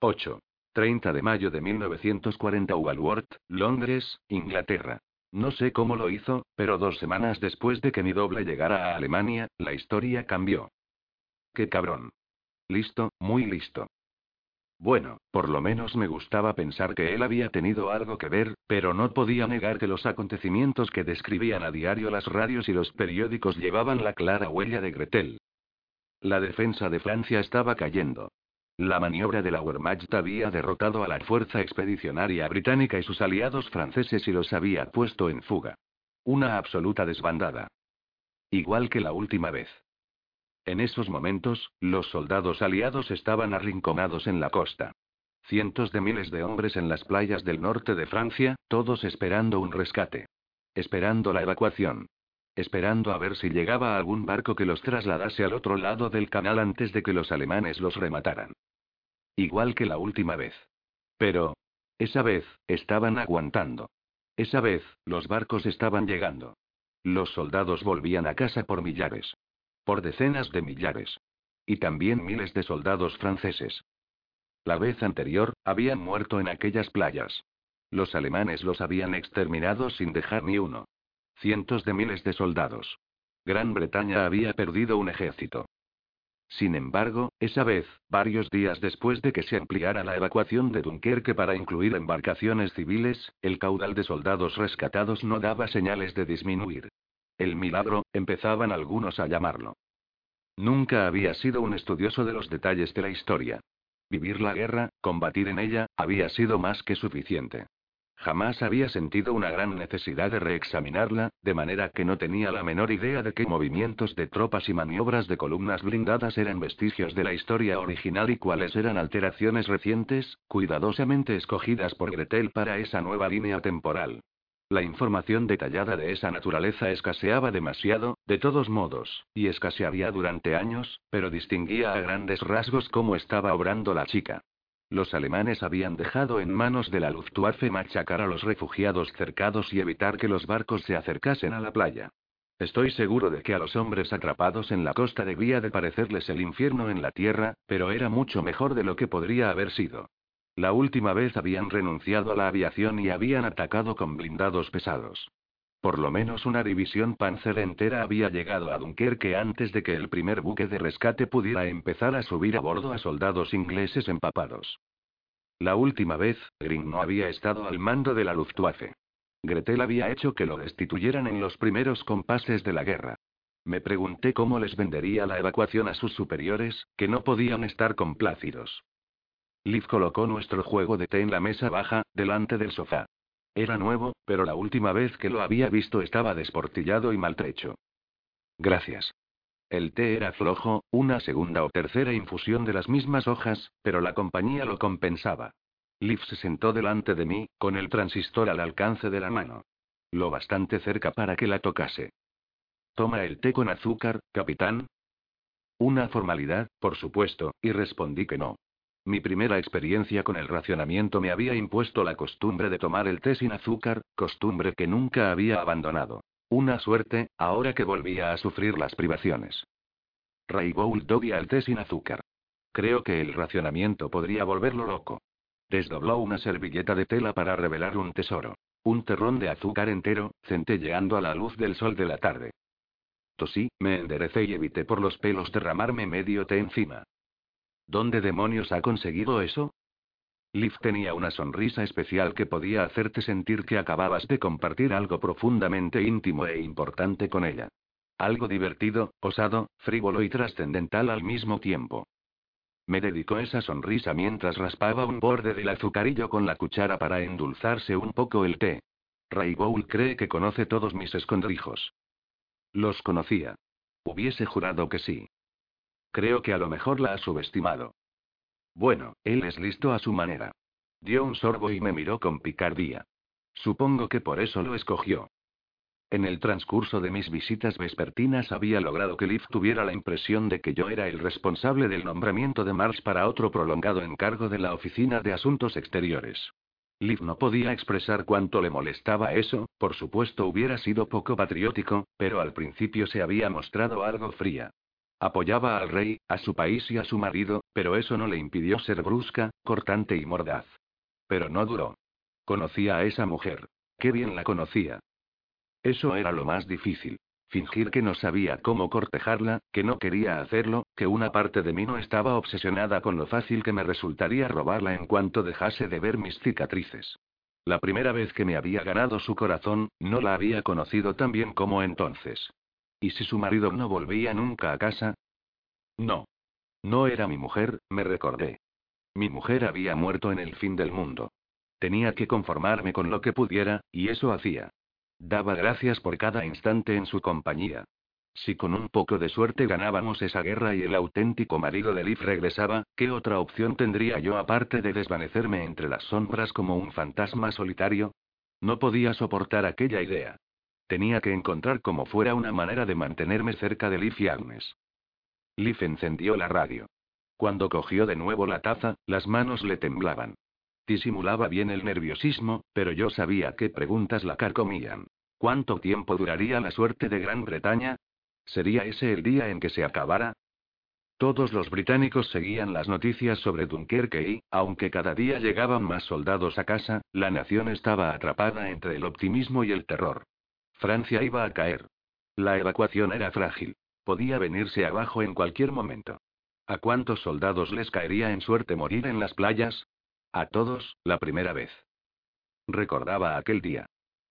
8. 30 de mayo de 1940 Walworth, Londres, Inglaterra. No sé cómo lo hizo, pero dos semanas después de que mi doble llegara a Alemania, la historia cambió. ¡Qué cabrón! Listo, muy listo. Bueno, por lo menos me gustaba pensar que él había tenido algo que ver, pero no podía negar que los acontecimientos que describían a diario las radios y los periódicos llevaban la clara huella de Gretel. La defensa de Francia estaba cayendo. La maniobra de la Wehrmacht había derrotado a la fuerza expedicionaria británica y sus aliados franceses y los había puesto en fuga. Una absoluta desbandada. Igual que la última vez. En esos momentos, los soldados aliados estaban arrinconados en la costa. Cientos de miles de hombres en las playas del norte de Francia, todos esperando un rescate. Esperando la evacuación. Esperando a ver si llegaba algún barco que los trasladase al otro lado del canal antes de que los alemanes los remataran. Igual que la última vez. Pero, esa vez, estaban aguantando. Esa vez, los barcos estaban llegando. Los soldados volvían a casa por millares. Por decenas de millares. Y también miles de soldados franceses. La vez anterior, habían muerto en aquellas playas. Los alemanes los habían exterminado sin dejar ni uno. Cientos de miles de soldados. Gran Bretaña había perdido un ejército. Sin embargo, esa vez, varios días después de que se ampliara la evacuación de Dunkerque para incluir embarcaciones civiles, el caudal de soldados rescatados no daba señales de disminuir. El milagro, empezaban algunos a llamarlo. Nunca había sido un estudioso de los detalles de la historia. Vivir la guerra, combatir en ella, había sido más que suficiente. Jamás había sentido una gran necesidad de reexaminarla, de manera que no tenía la menor idea de qué movimientos de tropas y maniobras de columnas blindadas eran vestigios de la historia original y cuáles eran alteraciones recientes, cuidadosamente escogidas por Gretel para esa nueva línea temporal. La información detallada de esa naturaleza escaseaba demasiado, de todos modos, y escasearía durante años, pero distinguía a grandes rasgos cómo estaba obrando la chica. Los alemanes habían dejado en manos de la Luftwaffe machacar a los refugiados cercados y evitar que los barcos se acercasen a la playa. Estoy seguro de que a los hombres atrapados en la costa debía de parecerles el infierno en la tierra, pero era mucho mejor de lo que podría haber sido. La última vez habían renunciado a la aviación y habían atacado con blindados pesados. Por lo menos una división Panzer entera había llegado a Dunkerque antes de que el primer buque de rescate pudiera empezar a subir a bordo a soldados ingleses empapados. La última vez, Green no había estado al mando de la Luftwaffe. Gretel había hecho que lo destituyeran en los primeros compases de la guerra. Me pregunté cómo les vendería la evacuación a sus superiores, que no podían estar complácidos. Liv colocó nuestro juego de té en la mesa baja, delante del sofá. Era nuevo, pero la última vez que lo había visto estaba desportillado y maltrecho. Gracias. El té era flojo, una segunda o tercera infusión de las mismas hojas, pero la compañía lo compensaba. Liv se sentó delante de mí, con el transistor al alcance de la mano. Lo bastante cerca para que la tocase. ¿Toma el té con azúcar, capitán? Una formalidad, por supuesto, y respondí que no. Mi primera experiencia con el racionamiento me había impuesto la costumbre de tomar el té sin azúcar, costumbre que nunca había abandonado. Una suerte, ahora que volvía a sufrir las privaciones. Raybould dobia el té sin azúcar. Creo que el racionamiento podría volverlo loco. Desdobló una servilleta de tela para revelar un tesoro. Un terrón de azúcar entero, centelleando a la luz del sol de la tarde. Tosí, me enderecé y evité por los pelos derramarme medio té encima. ¿Dónde demonios ha conseguido eso? Liv tenía una sonrisa especial que podía hacerte sentir que acababas de compartir algo profundamente íntimo e importante con ella. Algo divertido, osado, frívolo y trascendental al mismo tiempo. Me dedicó esa sonrisa mientras raspaba un borde del azucarillo con la cuchara para endulzarse un poco el té. Raybowl cree que conoce todos mis escondrijos. Los conocía. Hubiese jurado que sí. Creo que a lo mejor la ha subestimado. Bueno, él es listo a su manera. Dio un sorbo y me miró con picardía. Supongo que por eso lo escogió. En el transcurso de mis visitas vespertinas había logrado que Liv tuviera la impresión de que yo era el responsable del nombramiento de Mars para otro prolongado encargo de la Oficina de Asuntos Exteriores. Liv no podía expresar cuánto le molestaba eso, por supuesto hubiera sido poco patriótico, pero al principio se había mostrado algo fría. Apoyaba al rey, a su país y a su marido, pero eso no le impidió ser brusca, cortante y mordaz. Pero no duró. Conocía a esa mujer. Qué bien la conocía. Eso era lo más difícil. Fingir que no sabía cómo cortejarla, que no quería hacerlo, que una parte de mí no estaba obsesionada con lo fácil que me resultaría robarla en cuanto dejase de ver mis cicatrices. La primera vez que me había ganado su corazón, no la había conocido tan bien como entonces. ¿Y si su marido no volvía nunca a casa? No. No era mi mujer, me recordé. Mi mujer había muerto en el fin del mundo. Tenía que conformarme con lo que pudiera, y eso hacía. Daba gracias por cada instante en su compañía. Si con un poco de suerte ganábamos esa guerra y el auténtico marido de Liv regresaba, ¿qué otra opción tendría yo aparte de desvanecerme entre las sombras como un fantasma solitario? No podía soportar aquella idea. Tenía que encontrar como fuera una manera de mantenerme cerca de Liv y Agnes. Liv encendió la radio. Cuando cogió de nuevo la taza, las manos le temblaban. Disimulaba bien el nerviosismo, pero yo sabía qué preguntas la carcomían. ¿Cuánto tiempo duraría la suerte de Gran Bretaña? ¿Sería ese el día en que se acabara? Todos los británicos seguían las noticias sobre Dunkerque y, aunque cada día llegaban más soldados a casa, la nación estaba atrapada entre el optimismo y el terror. Francia iba a caer. La evacuación era frágil. Podía venirse abajo en cualquier momento. ¿A cuántos soldados les caería en suerte morir en las playas? A todos, la primera vez. Recordaba aquel día.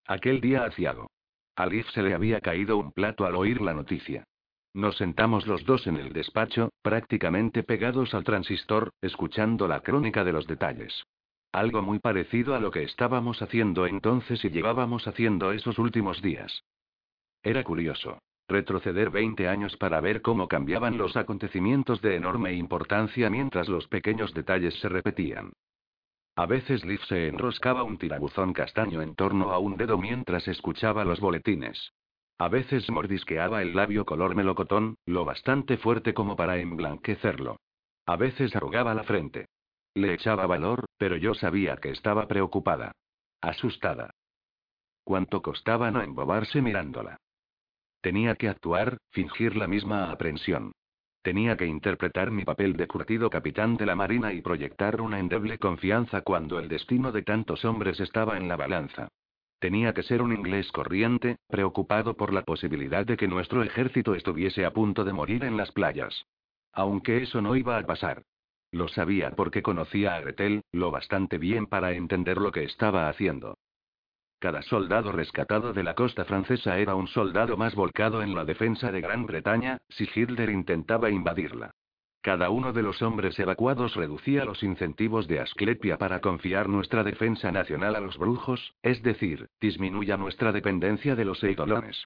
Aquel día aciago. A Liv se le había caído un plato al oír la noticia. Nos sentamos los dos en el despacho, prácticamente pegados al transistor, escuchando la crónica de los detalles. Algo muy parecido a lo que estábamos haciendo entonces y llevábamos haciendo esos últimos días. Era curioso. Retroceder 20 años para ver cómo cambiaban los acontecimientos de enorme importancia mientras los pequeños detalles se repetían. A veces Liv se enroscaba un tirabuzón castaño en torno a un dedo mientras escuchaba los boletines. A veces mordisqueaba el labio color melocotón, lo bastante fuerte como para emblanquecerlo. A veces arrugaba la frente. Le echaba valor, pero yo sabía que estaba preocupada. Asustada. ¿Cuánto costaba no embobarse mirándola? Tenía que actuar, fingir la misma aprensión. Tenía que interpretar mi papel de curtido capitán de la Marina y proyectar una endeble confianza cuando el destino de tantos hombres estaba en la balanza. Tenía que ser un inglés corriente, preocupado por la posibilidad de que nuestro ejército estuviese a punto de morir en las playas. Aunque eso no iba a pasar. Lo sabía porque conocía a Gretel, lo bastante bien para entender lo que estaba haciendo. Cada soldado rescatado de la costa francesa era un soldado más volcado en la defensa de Gran Bretaña, si Hitler intentaba invadirla. Cada uno de los hombres evacuados reducía los incentivos de Asclepia para confiar nuestra defensa nacional a los brujos, es decir, disminuya nuestra dependencia de los eidolones.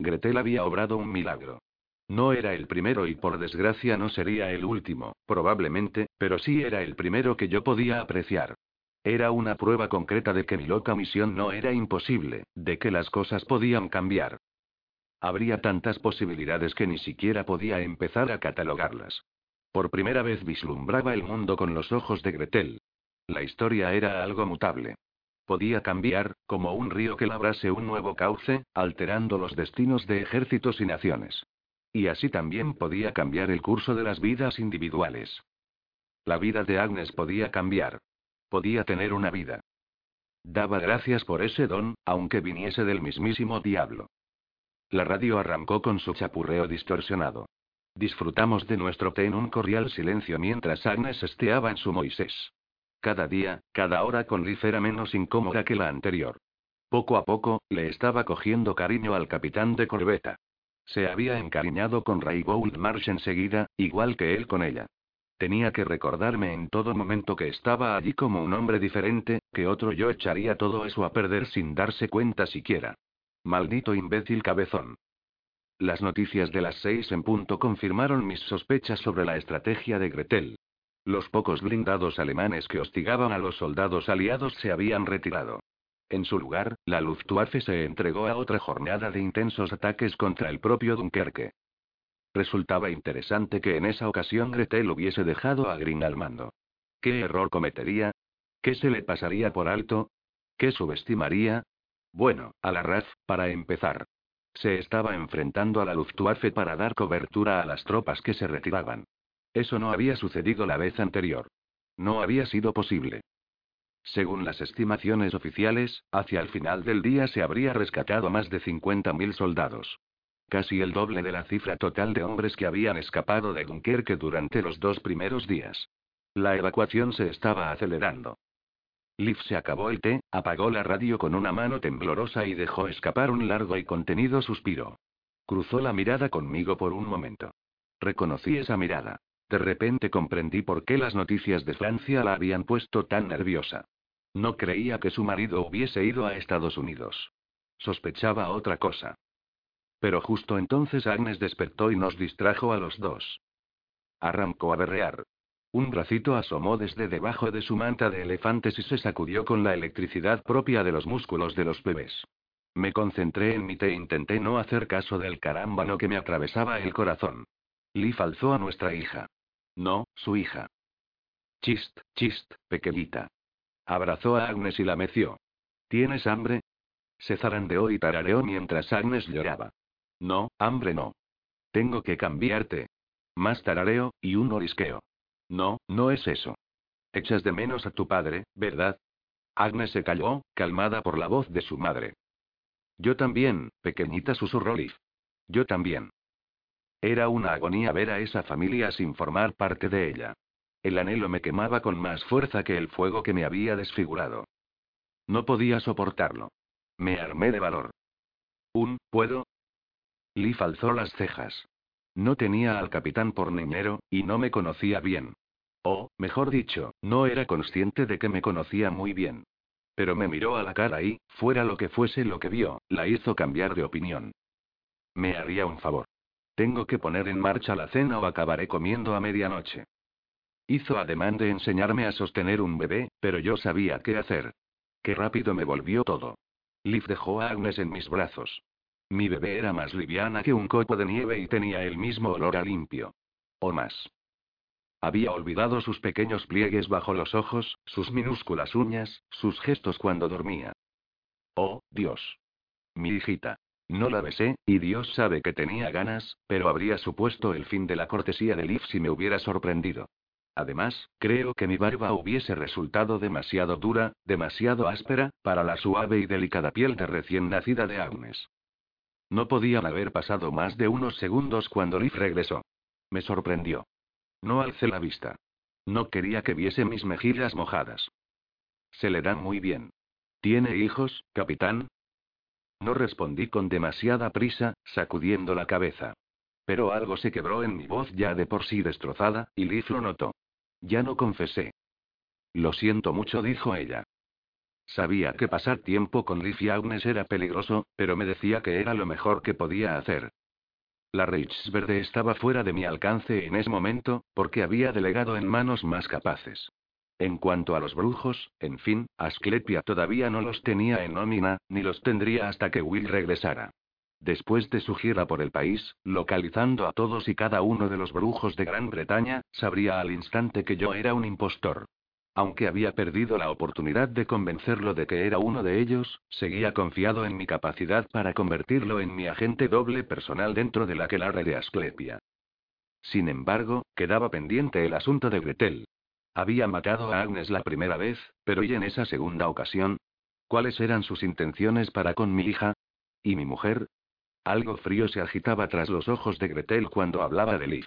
Gretel había obrado un milagro. No era el primero y por desgracia no sería el último, probablemente, pero sí era el primero que yo podía apreciar. Era una prueba concreta de que mi loca misión no era imposible, de que las cosas podían cambiar. Habría tantas posibilidades que ni siquiera podía empezar a catalogarlas. Por primera vez vislumbraba el mundo con los ojos de Gretel. La historia era algo mutable. Podía cambiar, como un río que labrase un nuevo cauce, alterando los destinos de ejércitos y naciones. Y así también podía cambiar el curso de las vidas individuales. La vida de Agnes podía cambiar. Podía tener una vida. Daba gracias por ese don, aunque viniese del mismísimo diablo. La radio arrancó con su chapurreo distorsionado. Disfrutamos de nuestro té en un cordial silencio mientras Agnes esteaba en su Moisés. Cada día, cada hora con Liz era menos incómoda que la anterior. Poco a poco, le estaba cogiendo cariño al capitán de corbeta. Se había encariñado con Raybould Marsh enseguida, igual que él con ella. Tenía que recordarme en todo momento que estaba allí como un hombre diferente, que otro yo echaría todo eso a perder sin darse cuenta siquiera. Maldito imbécil cabezón. Las noticias de las seis en punto confirmaron mis sospechas sobre la estrategia de Gretel. Los pocos blindados alemanes que hostigaban a los soldados aliados se habían retirado. En su lugar, la Luftwaffe se entregó a otra jornada de intensos ataques contra el propio Dunkerque. Resultaba interesante que en esa ocasión Gretel hubiese dejado a Green al mando. ¿Qué error cometería? ¿Qué se le pasaría por alto? ¿Qué subestimaría? Bueno, a la RAF, para empezar. Se estaba enfrentando a la Luftwaffe para dar cobertura a las tropas que se retiraban. Eso no había sucedido la vez anterior. No había sido posible. Según las estimaciones oficiales, hacia el final del día se habría rescatado más de 50.000 soldados. Casi el doble de la cifra total de hombres que habían escapado de Dunkerque durante los dos primeros días. La evacuación se estaba acelerando. Liv se acabó el té, apagó la radio con una mano temblorosa y dejó escapar un largo y contenido suspiro. Cruzó la mirada conmigo por un momento. Reconocí esa mirada. De repente comprendí por qué las noticias de Francia la habían puesto tan nerviosa. No creía que su marido hubiese ido a Estados Unidos. Sospechaba otra cosa. Pero justo entonces Agnes despertó y nos distrajo a los dos. Arrancó a berrear. Un bracito asomó desde debajo de su manta de elefantes y se sacudió con la electricidad propia de los músculos de los bebés. Me concentré en mi té e intenté no hacer caso del carámbano que me atravesaba el corazón. Lee falzó a nuestra hija. No, su hija. Chist, chist, pequeñita. Abrazó a Agnes y la meció. ¿Tienes hambre? Se zarandeó y tarareó mientras Agnes lloraba. No, hambre no. Tengo que cambiarte. Más tarareo, y un orisqueo. No, no es eso. Echas de menos a tu padre, ¿verdad? Agnes se calló, calmada por la voz de su madre. Yo también, pequeñita susurró Liv. Yo también. Era una agonía ver a esa familia sin formar parte de ella. El anhelo me quemaba con más fuerza que el fuego que me había desfigurado. No podía soportarlo. Me armé de valor. ¿Un, puedo? Lee alzó las cejas. No tenía al capitán por niñero, y no me conocía bien. O, mejor dicho, no era consciente de que me conocía muy bien. Pero me miró a la cara y, fuera lo que fuese lo que vio, la hizo cambiar de opinión. Me haría un favor. Tengo que poner en marcha la cena o acabaré comiendo a medianoche. Hizo ademán de enseñarme a sostener un bebé, pero yo sabía qué hacer. Qué rápido me volvió todo. Liv dejó a Agnes en mis brazos. Mi bebé era más liviana que un copo de nieve y tenía el mismo olor a limpio. O más. Había olvidado sus pequeños pliegues bajo los ojos, sus minúsculas uñas, sus gestos cuando dormía. Oh, Dios. Mi hijita. No la besé, y Dios sabe que tenía ganas, pero habría supuesto el fin de la cortesía de Liv si me hubiera sorprendido. Además, creo que mi barba hubiese resultado demasiado dura, demasiado áspera, para la suave y delicada piel de recién nacida de Agnes. No podían haber pasado más de unos segundos cuando Liv regresó. Me sorprendió. No alcé la vista. No quería que viese mis mejillas mojadas. Se le dan muy bien. ¿Tiene hijos, capitán? No respondí con demasiada prisa, sacudiendo la cabeza. Pero algo se quebró en mi voz ya de por sí destrozada, y Liv lo notó. Ya no confesé. Lo siento mucho, dijo ella. Sabía que pasar tiempo con Liv y Agnes era peligroso, pero me decía que era lo mejor que podía hacer. La Reichsverde estaba fuera de mi alcance en ese momento, porque había delegado en manos más capaces. En cuanto a los brujos, en fin, Asclepia todavía no los tenía en nómina, ni los tendría hasta que Will regresara. Después de su gira por el país, localizando a todos y cada uno de los brujos de Gran Bretaña, sabría al instante que yo era un impostor. Aunque había perdido la oportunidad de convencerlo de que era uno de ellos, seguía confiado en mi capacidad para convertirlo en mi agente doble personal dentro de la quelarre de Asclepia. Sin embargo, quedaba pendiente el asunto de Gretel. Había matado a Agnes la primera vez, pero ¿y en esa segunda ocasión? ¿Cuáles eran sus intenciones para con mi hija? ¿Y mi mujer? Algo frío se agitaba tras los ojos de Gretel cuando hablaba de Liv.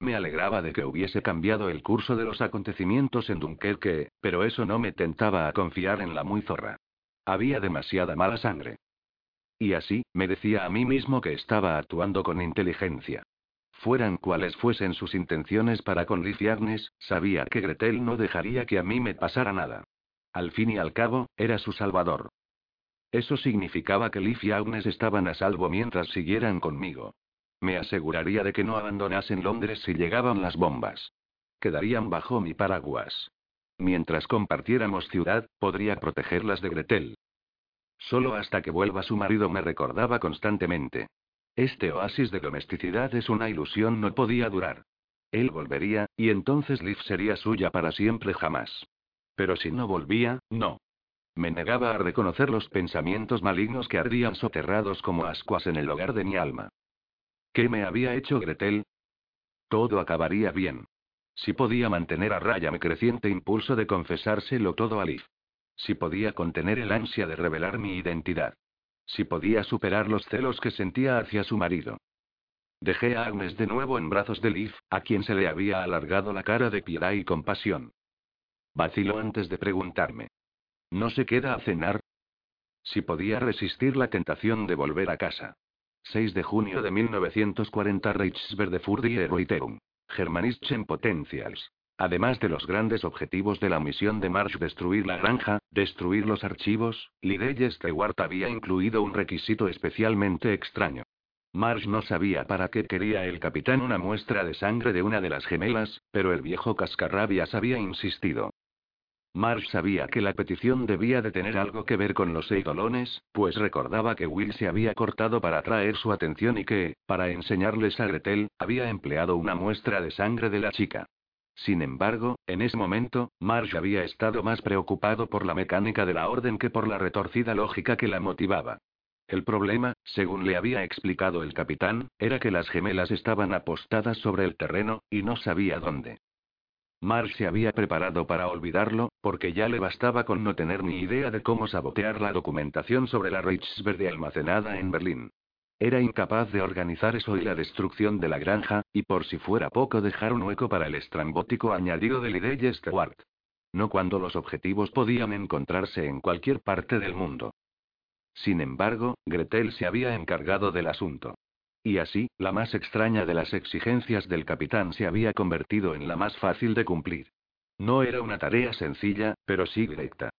Me alegraba de que hubiese cambiado el curso de los acontecimientos en Dunkerque, pero eso no me tentaba a confiar en la muy zorra. Había demasiada mala sangre. Y así, me decía a mí mismo que estaba actuando con inteligencia. Fueran cuales fuesen sus intenciones para con Liv y sabía que Gretel no dejaría que a mí me pasara nada. Al fin y al cabo, era su salvador. Eso significaba que Liv y Agnes estaban a salvo mientras siguieran conmigo. Me aseguraría de que no abandonasen Londres si llegaban las bombas. Quedarían bajo mi paraguas. Mientras compartiéramos ciudad, podría protegerlas de Gretel. Solo hasta que vuelva su marido me recordaba constantemente. Este oasis de domesticidad es una ilusión, no podía durar. Él volvería, y entonces Liv sería suya para siempre jamás. Pero si no volvía, no. Me negaba a reconocer los pensamientos malignos que ardían soterrados como ascuas en el hogar de mi alma. ¿Qué me había hecho Gretel? Todo acabaría bien. Si podía mantener a raya mi creciente impulso de confesárselo todo a Liv. Si podía contener el ansia de revelar mi identidad. Si podía superar los celos que sentía hacia su marido. Dejé a Agnes de nuevo en brazos de Liv, a quien se le había alargado la cara de piedad y compasión. Vaciló antes de preguntarme. ¿No se queda a cenar? Si podía resistir la tentación de volver a casa. 6 de junio de 1940 Reichswerde Furdie Reuterung. Germanischen Potentials. Además de los grandes objetivos de la misión de Marsh destruir la granja, destruir los archivos, Lideye Stewart había incluido un requisito especialmente extraño. Marsh no sabía para qué quería el capitán una muestra de sangre de una de las gemelas, pero el viejo cascarrabias había insistido. Marsh sabía que la petición debía de tener algo que ver con los eidolones, pues recordaba que Will se había cortado para atraer su atención y que, para enseñarles a Gretel, había empleado una muestra de sangre de la chica. Sin embargo, en ese momento, Marsh había estado más preocupado por la mecánica de la orden que por la retorcida lógica que la motivaba. El problema, según le había explicado el capitán, era que las gemelas estaban apostadas sobre el terreno, y no sabía dónde. Marsh se había preparado para olvidarlo, porque ya le bastaba con no tener ni idea de cómo sabotear la documentación sobre la Reichswerde almacenada en Berlín. Era incapaz de organizar eso y la destrucción de la granja, y por si fuera poco dejar un hueco para el estrambótico añadido de Lideye Stewart. No cuando los objetivos podían encontrarse en cualquier parte del mundo. Sin embargo, Gretel se había encargado del asunto. Y así, la más extraña de las exigencias del capitán se había convertido en la más fácil de cumplir. No era una tarea sencilla, pero sí directa.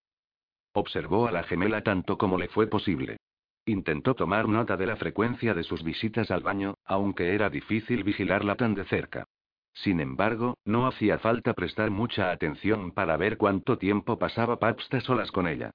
Observó a la gemela tanto como le fue posible. Intentó tomar nota de la frecuencia de sus visitas al baño, aunque era difícil vigilarla tan de cerca. Sin embargo, no hacía falta prestar mucha atención para ver cuánto tiempo pasaba Pabst solas con ella.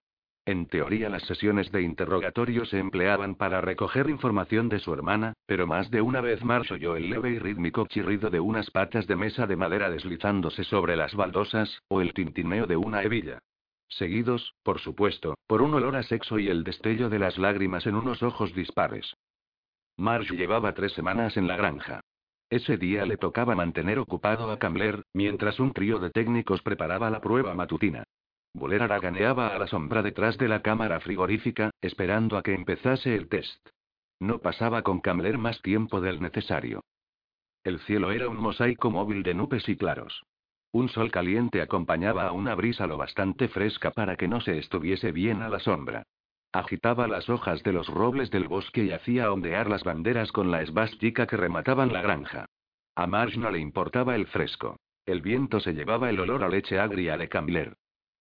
En teoría las sesiones de interrogatorio se empleaban para recoger información de su hermana, pero más de una vez Marsh oyó el leve y rítmico chirrido de unas patas de mesa de madera deslizándose sobre las baldosas, o el tintineo de una hebilla. Seguidos, por supuesto, por un olor a sexo y el destello de las lágrimas en unos ojos dispares. Marsh llevaba tres semanas en la granja. Ese día le tocaba mantener ocupado a Cambler, mientras un trío de técnicos preparaba la prueba matutina. Buller araganeaba a la sombra detrás de la cámara frigorífica, esperando a que empezase el test. No pasaba con Camler más tiempo del necesario. El cielo era un mosaico móvil de nubes y claros. Un sol caliente acompañaba a una brisa lo bastante fresca para que no se estuviese bien a la sombra. Agitaba las hojas de los robles del bosque y hacía ondear las banderas con la esvástica que remataban la granja. A Marge no le importaba el fresco. El viento se llevaba el olor a leche agria de Cambler.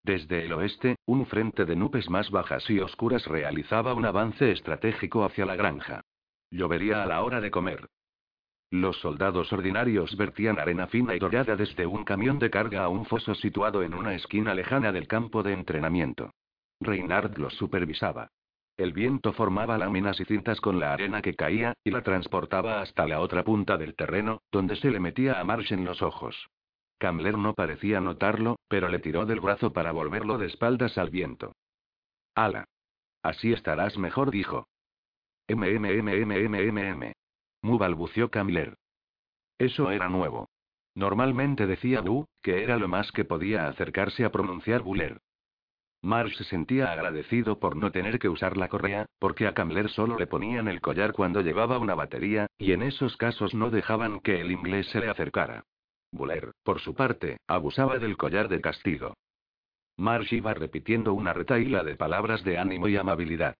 Desde el oeste, un frente de nubes más bajas y oscuras realizaba un avance estratégico hacia la granja. Llovería a la hora de comer. Los soldados ordinarios vertían arena fina y dorada desde un camión de carga a un foso situado en una esquina lejana del campo de entrenamiento. Reinhard los supervisaba. El viento formaba láminas y cintas con la arena que caía, y la transportaba hasta la otra punta del terreno, donde se le metía a Marsh en los ojos. Camler no parecía notarlo, pero le tiró del brazo para volverlo de espaldas al viento. ¡Hala! Así estarás mejor, dijo. MMMMMMM. Mu balbució Camler. Eso era nuevo. Normalmente decía Bu, que era lo más que podía acercarse a pronunciar Buller. Marsh se sentía agradecido por no tener que usar la correa, porque a Camler solo le ponían el collar cuando llevaba una batería, y en esos casos no dejaban que el inglés se le acercara. Buller, por su parte, abusaba del collar de castigo. Marsh iba repitiendo una retaíla de palabras de ánimo y amabilidad.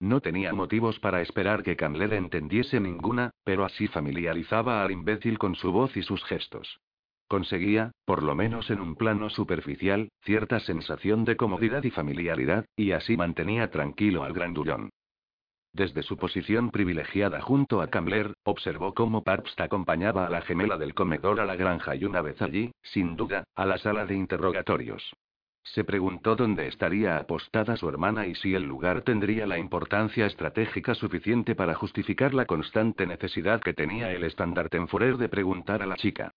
No tenía motivos para esperar que Candler entendiese ninguna, pero así familiarizaba al imbécil con su voz y sus gestos. Conseguía, por lo menos en un plano superficial, cierta sensación de comodidad y familiaridad, y así mantenía tranquilo al grandullón. Desde su posición privilegiada junto a Cambler, observó cómo Pabst acompañaba a la gemela del comedor a la granja y una vez allí, sin duda, a la sala de interrogatorios. Se preguntó dónde estaría apostada su hermana y si el lugar tendría la importancia estratégica suficiente para justificar la constante necesidad que tenía el Furer de preguntar a la chica.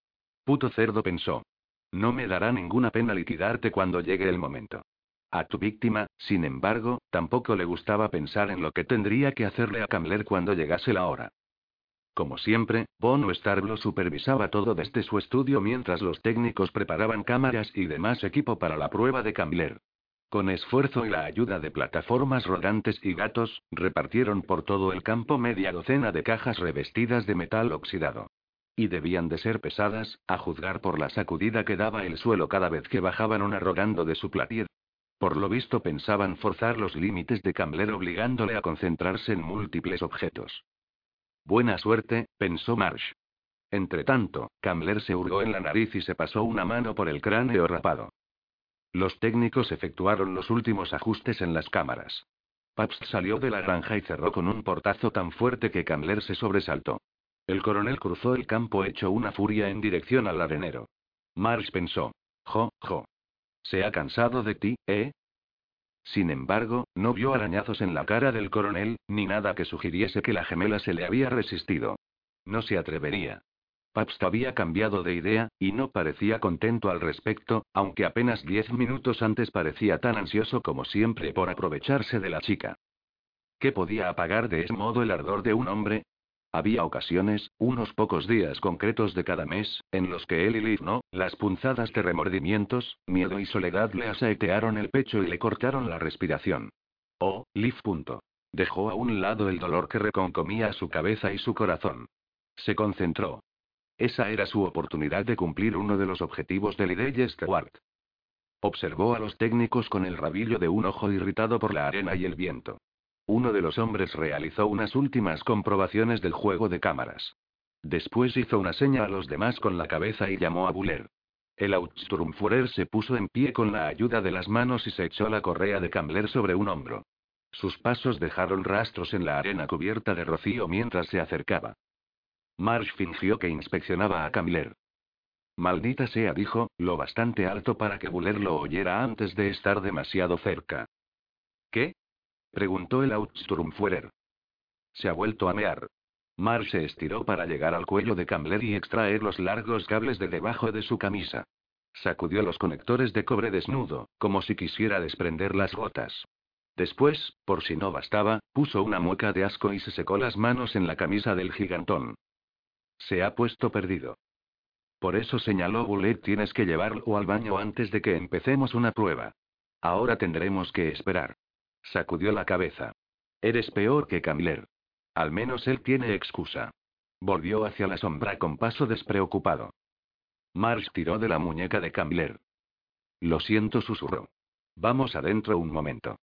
Puto cerdo pensó. No me dará ninguna pena liquidarte cuando llegue el momento. A tu víctima, sin embargo, tampoco le gustaba pensar en lo que tendría que hacerle a Camler cuando llegase la hora. Como siempre, Bono Starblo supervisaba todo desde su estudio mientras los técnicos preparaban cámaras y demás equipo para la prueba de Camler. Con esfuerzo y la ayuda de plataformas rodantes y gatos, repartieron por todo el campo media docena de cajas revestidas de metal oxidado. Y debían de ser pesadas, a juzgar por la sacudida que daba el suelo cada vez que bajaban una rodando de su platier. Por lo visto pensaban forzar los límites de Camler obligándole a concentrarse en múltiples objetos. Buena suerte, pensó Marsh. Entretanto, Camler se hurgó en la nariz y se pasó una mano por el cráneo rapado. Los técnicos efectuaron los últimos ajustes en las cámaras. Pabst salió de la granja y cerró con un portazo tan fuerte que Camler se sobresaltó. El coronel cruzó el campo hecho una furia en dirección al arenero. Marsh pensó. Jo, jo. ¿Se ha cansado de ti, eh? Sin embargo, no vio arañazos en la cara del coronel, ni nada que sugiriese que la gemela se le había resistido. No se atrevería. Pabst había cambiado de idea, y no parecía contento al respecto, aunque apenas diez minutos antes parecía tan ansioso como siempre por aprovecharse de la chica. ¿Qué podía apagar de ese modo el ardor de un hombre? Había ocasiones, unos pocos días concretos de cada mes, en los que él y Liv no, las punzadas de remordimientos, miedo y soledad le asaetearon el pecho y le cortaron la respiración. Oh, Liv. Dejó a un lado el dolor que reconcomía su cabeza y su corazón. Se concentró. Esa era su oportunidad de cumplir uno de los objetivos del Ideye Stewart. Observó a los técnicos con el rabillo de un ojo irritado por la arena y el viento. Uno de los hombres realizó unas últimas comprobaciones del juego de cámaras. Después hizo una seña a los demás con la cabeza y llamó a Buller. El Autsturmfuhrer se puso en pie con la ayuda de las manos y se echó la correa de Kambler sobre un hombro. Sus pasos dejaron rastros en la arena cubierta de rocío mientras se acercaba. Marsh fingió que inspeccionaba a Camler. Maldita sea, dijo, lo bastante alto para que Buller lo oyera antes de estar demasiado cerca. ¿Qué? Preguntó el Autsturmfuhrer. Se ha vuelto a mear. Marsh se estiró para llegar al cuello de Camler y extraer los largos cables de debajo de su camisa. Sacudió los conectores de cobre desnudo, como si quisiera desprender las gotas. Después, por si no bastaba, puso una mueca de asco y se secó las manos en la camisa del gigantón. Se ha puesto perdido. Por eso señaló Bullet, tienes que llevarlo al baño antes de que empecemos una prueba. Ahora tendremos que esperar. Sacudió la cabeza. Eres peor que Camler. Al menos él tiene excusa. Volvió hacia la sombra con paso despreocupado. Marsh tiró de la muñeca de Camler. Lo siento, susurró. Vamos adentro un momento.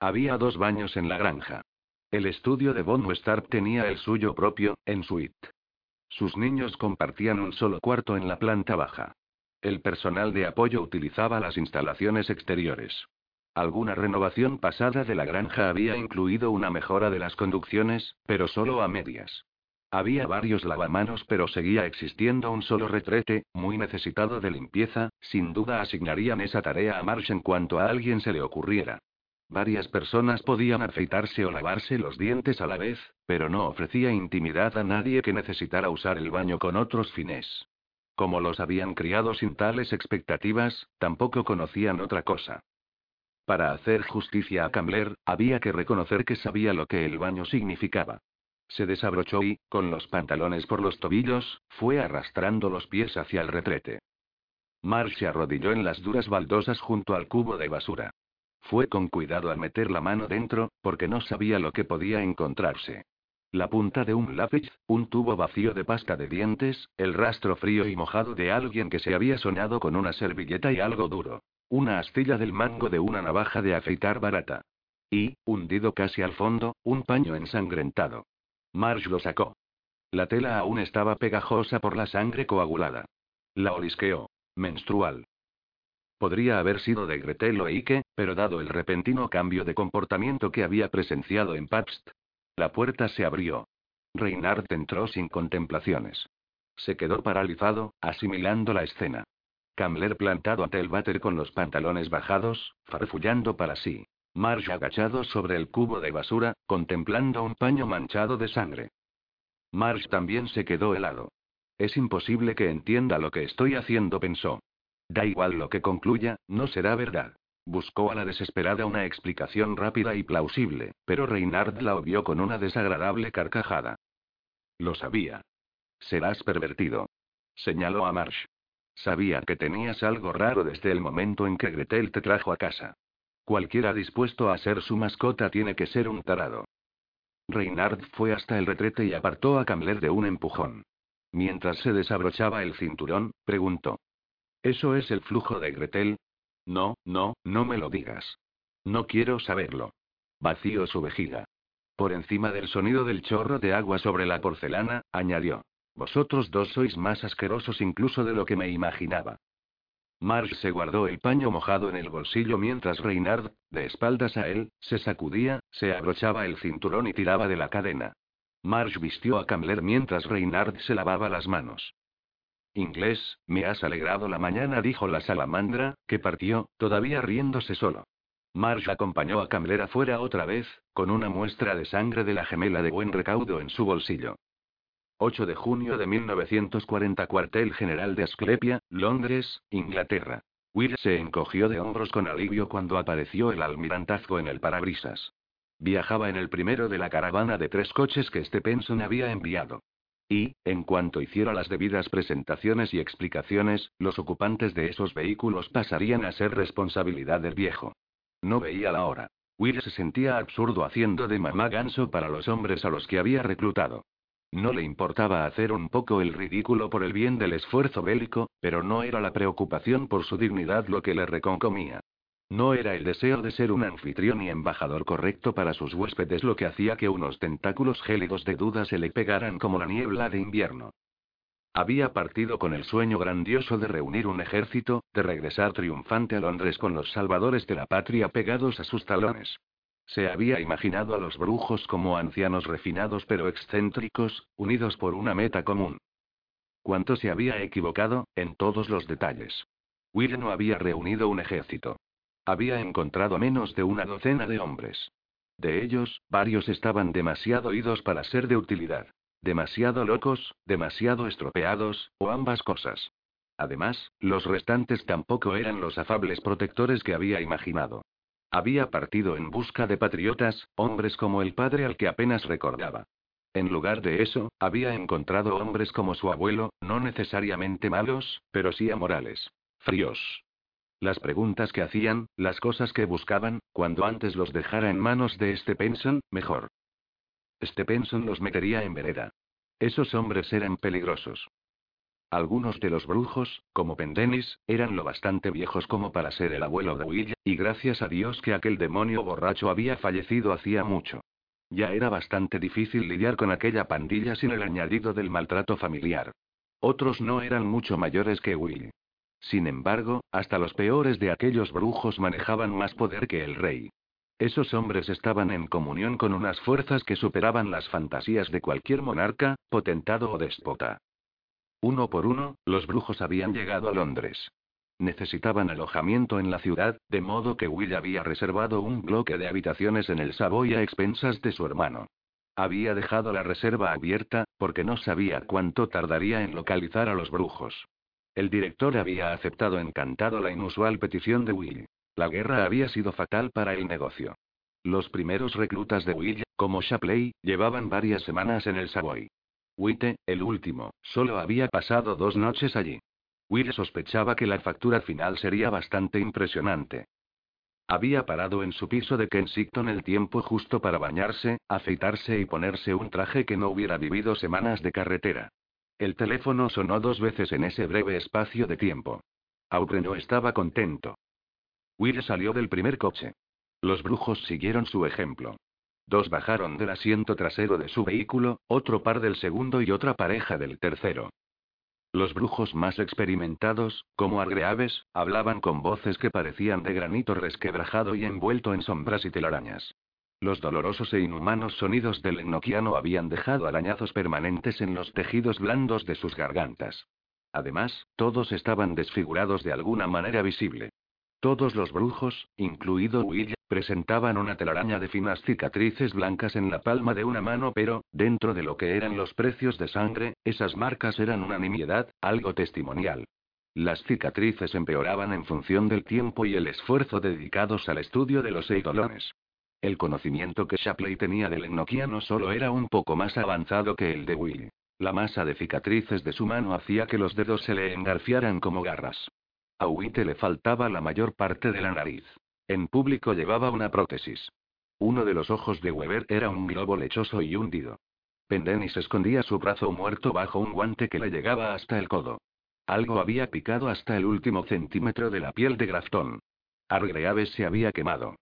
Había dos baños en la granja. El estudio de Von tenía el suyo propio, en suite. Sus niños compartían un solo cuarto en la planta baja. El personal de apoyo utilizaba las instalaciones exteriores. Alguna renovación pasada de la granja había incluido una mejora de las conducciones, pero solo a medias. Había varios lavamanos, pero seguía existiendo un solo retrete, muy necesitado de limpieza, sin duda asignarían esa tarea a Marsh en cuanto a alguien se le ocurriera. Varias personas podían afeitarse o lavarse los dientes a la vez, pero no ofrecía intimidad a nadie que necesitara usar el baño con otros fines. Como los habían criado sin tales expectativas, tampoco conocían otra cosa. Para hacer justicia a Camler, había que reconocer que sabía lo que el baño significaba. Se desabrochó y, con los pantalones por los tobillos, fue arrastrando los pies hacia el retrete. Marsh se arrodilló en las duras baldosas junto al cubo de basura. Fue con cuidado al meter la mano dentro, porque no sabía lo que podía encontrarse. La punta de un lápiz, un tubo vacío de pasta de dientes, el rastro frío y mojado de alguien que se había soñado con una servilleta y algo duro. Una astilla del mango de una navaja de afeitar barata. Y, hundido casi al fondo, un paño ensangrentado. Marsh lo sacó. La tela aún estaba pegajosa por la sangre coagulada. La olisqueó. Menstrual. Podría haber sido de Gretel o Ike, pero dado el repentino cambio de comportamiento que había presenciado en Pabst, la puerta se abrió. Reinhard entró sin contemplaciones. Se quedó paralizado, asimilando la escena. Camler plantado ante el váter con los pantalones bajados, farfullando para sí. Marsh agachado sobre el cubo de basura, contemplando un paño manchado de sangre. Marsh también se quedó helado. Es imposible que entienda lo que estoy haciendo, pensó. Da igual lo que concluya, no será verdad. Buscó a la desesperada una explicación rápida y plausible, pero Reynard la obvió con una desagradable carcajada. Lo sabía. Serás pervertido. Señaló a Marsh. Sabía que tenías algo raro desde el momento en que Gretel te trajo a casa. Cualquiera dispuesto a ser su mascota tiene que ser un tarado. Reynard fue hasta el retrete y apartó a Camler de un empujón. Mientras se desabrochaba el cinturón, preguntó. ¿Eso es el flujo de Gretel? No, no, no me lo digas. No quiero saberlo. Vació su vejiga. Por encima del sonido del chorro de agua sobre la porcelana, añadió. Vosotros dos sois más asquerosos incluso de lo que me imaginaba. Marsh se guardó el paño mojado en el bolsillo mientras Reynard, de espaldas a él, se sacudía, se abrochaba el cinturón y tiraba de la cadena. Marsh vistió a Camler mientras Reynard se lavaba las manos. Inglés, me has alegrado la mañana, dijo la salamandra, que partió, todavía riéndose solo. Marsh acompañó a Camler afuera otra vez, con una muestra de sangre de la gemela de buen recaudo en su bolsillo. 8 de junio de 1940 Cuartel General de Asclepia, Londres, Inglaterra. Will se encogió de hombros con alivio cuando apareció el almirantazgo en el parabrisas. Viajaba en el primero de la caravana de tres coches que Stephenson había enviado. Y, en cuanto hiciera las debidas presentaciones y explicaciones, los ocupantes de esos vehículos pasarían a ser responsabilidad del viejo. No veía la hora. Will se sentía absurdo haciendo de mamá ganso para los hombres a los que había reclutado. No le importaba hacer un poco el ridículo por el bien del esfuerzo bélico, pero no era la preocupación por su dignidad lo que le reconcomía. No era el deseo de ser un anfitrión y embajador correcto para sus huéspedes lo que hacía que unos tentáculos gélidos de duda se le pegaran como la niebla de invierno. Había partido con el sueño grandioso de reunir un ejército, de regresar triunfante a Londres con los salvadores de la patria pegados a sus talones. Se había imaginado a los brujos como ancianos refinados pero excéntricos, unidos por una meta común. ¿Cuánto se había equivocado, en todos los detalles? Will no había reunido un ejército. Había encontrado menos de una docena de hombres. De ellos, varios estaban demasiado idos para ser de utilidad. Demasiado locos, demasiado estropeados, o ambas cosas. Además, los restantes tampoco eran los afables protectores que había imaginado. Había partido en busca de patriotas, hombres como el padre al que apenas recordaba. En lugar de eso, había encontrado hombres como su abuelo, no necesariamente malos, pero sí amorales. Fríos. Las preguntas que hacían, las cosas que buscaban, cuando antes los dejara en manos de este Penson, mejor. Este Penson los metería en vereda. Esos hombres eran peligrosos. Algunos de los brujos, como Pendennis, eran lo bastante viejos como para ser el abuelo de Will, y gracias a Dios que aquel demonio borracho había fallecido hacía mucho. Ya era bastante difícil lidiar con aquella pandilla sin el añadido del maltrato familiar. Otros no eran mucho mayores que Will. Sin embargo, hasta los peores de aquellos brujos manejaban más poder que el rey. Esos hombres estaban en comunión con unas fuerzas que superaban las fantasías de cualquier monarca, potentado o déspota. Uno por uno, los brujos habían llegado a Londres. Necesitaban alojamiento en la ciudad, de modo que Will había reservado un bloque de habitaciones en el Savoy a expensas de su hermano. Había dejado la reserva abierta, porque no sabía cuánto tardaría en localizar a los brujos. El director había aceptado encantado la inusual petición de Will. La guerra había sido fatal para el negocio. Los primeros reclutas de Will, como Shapley, llevaban varias semanas en el Savoy. Witte, el último, solo había pasado dos noches allí. Will sospechaba que la factura final sería bastante impresionante. Había parado en su piso de Kensington el tiempo justo para bañarse, afeitarse y ponerse un traje que no hubiera vivido semanas de carretera. El teléfono sonó dos veces en ese breve espacio de tiempo. Audrey no estaba contento. Will salió del primer coche. Los brujos siguieron su ejemplo. Dos bajaron del asiento trasero de su vehículo, otro par del segundo y otra pareja del tercero. Los brujos más experimentados, como argreaves, hablaban con voces que parecían de granito resquebrajado y envuelto en sombras y telarañas. Los dolorosos e inhumanos sonidos del enoquiano habían dejado arañazos permanentes en los tejidos blandos de sus gargantas. Además, todos estaban desfigurados de alguna manera visible. Todos los brujos, incluido Will, presentaban una telaraña de finas cicatrices blancas en la palma de una mano, pero, dentro de lo que eran los precios de sangre, esas marcas eran una nimiedad, algo testimonial. Las cicatrices empeoraban en función del tiempo y el esfuerzo dedicados al estudio de los eidolones. El conocimiento que Shapley tenía del no solo era un poco más avanzado que el de Willy. La masa de cicatrices de su mano hacía que los dedos se le engarfiaran como garras. A Witte le faltaba la mayor parte de la nariz. En público llevaba una prótesis. Uno de los ojos de Weber era un globo lechoso y hundido. Pendennis escondía su brazo muerto bajo un guante que le llegaba hasta el codo. Algo había picado hasta el último centímetro de la piel de Grafton. Argreaves se había quemado.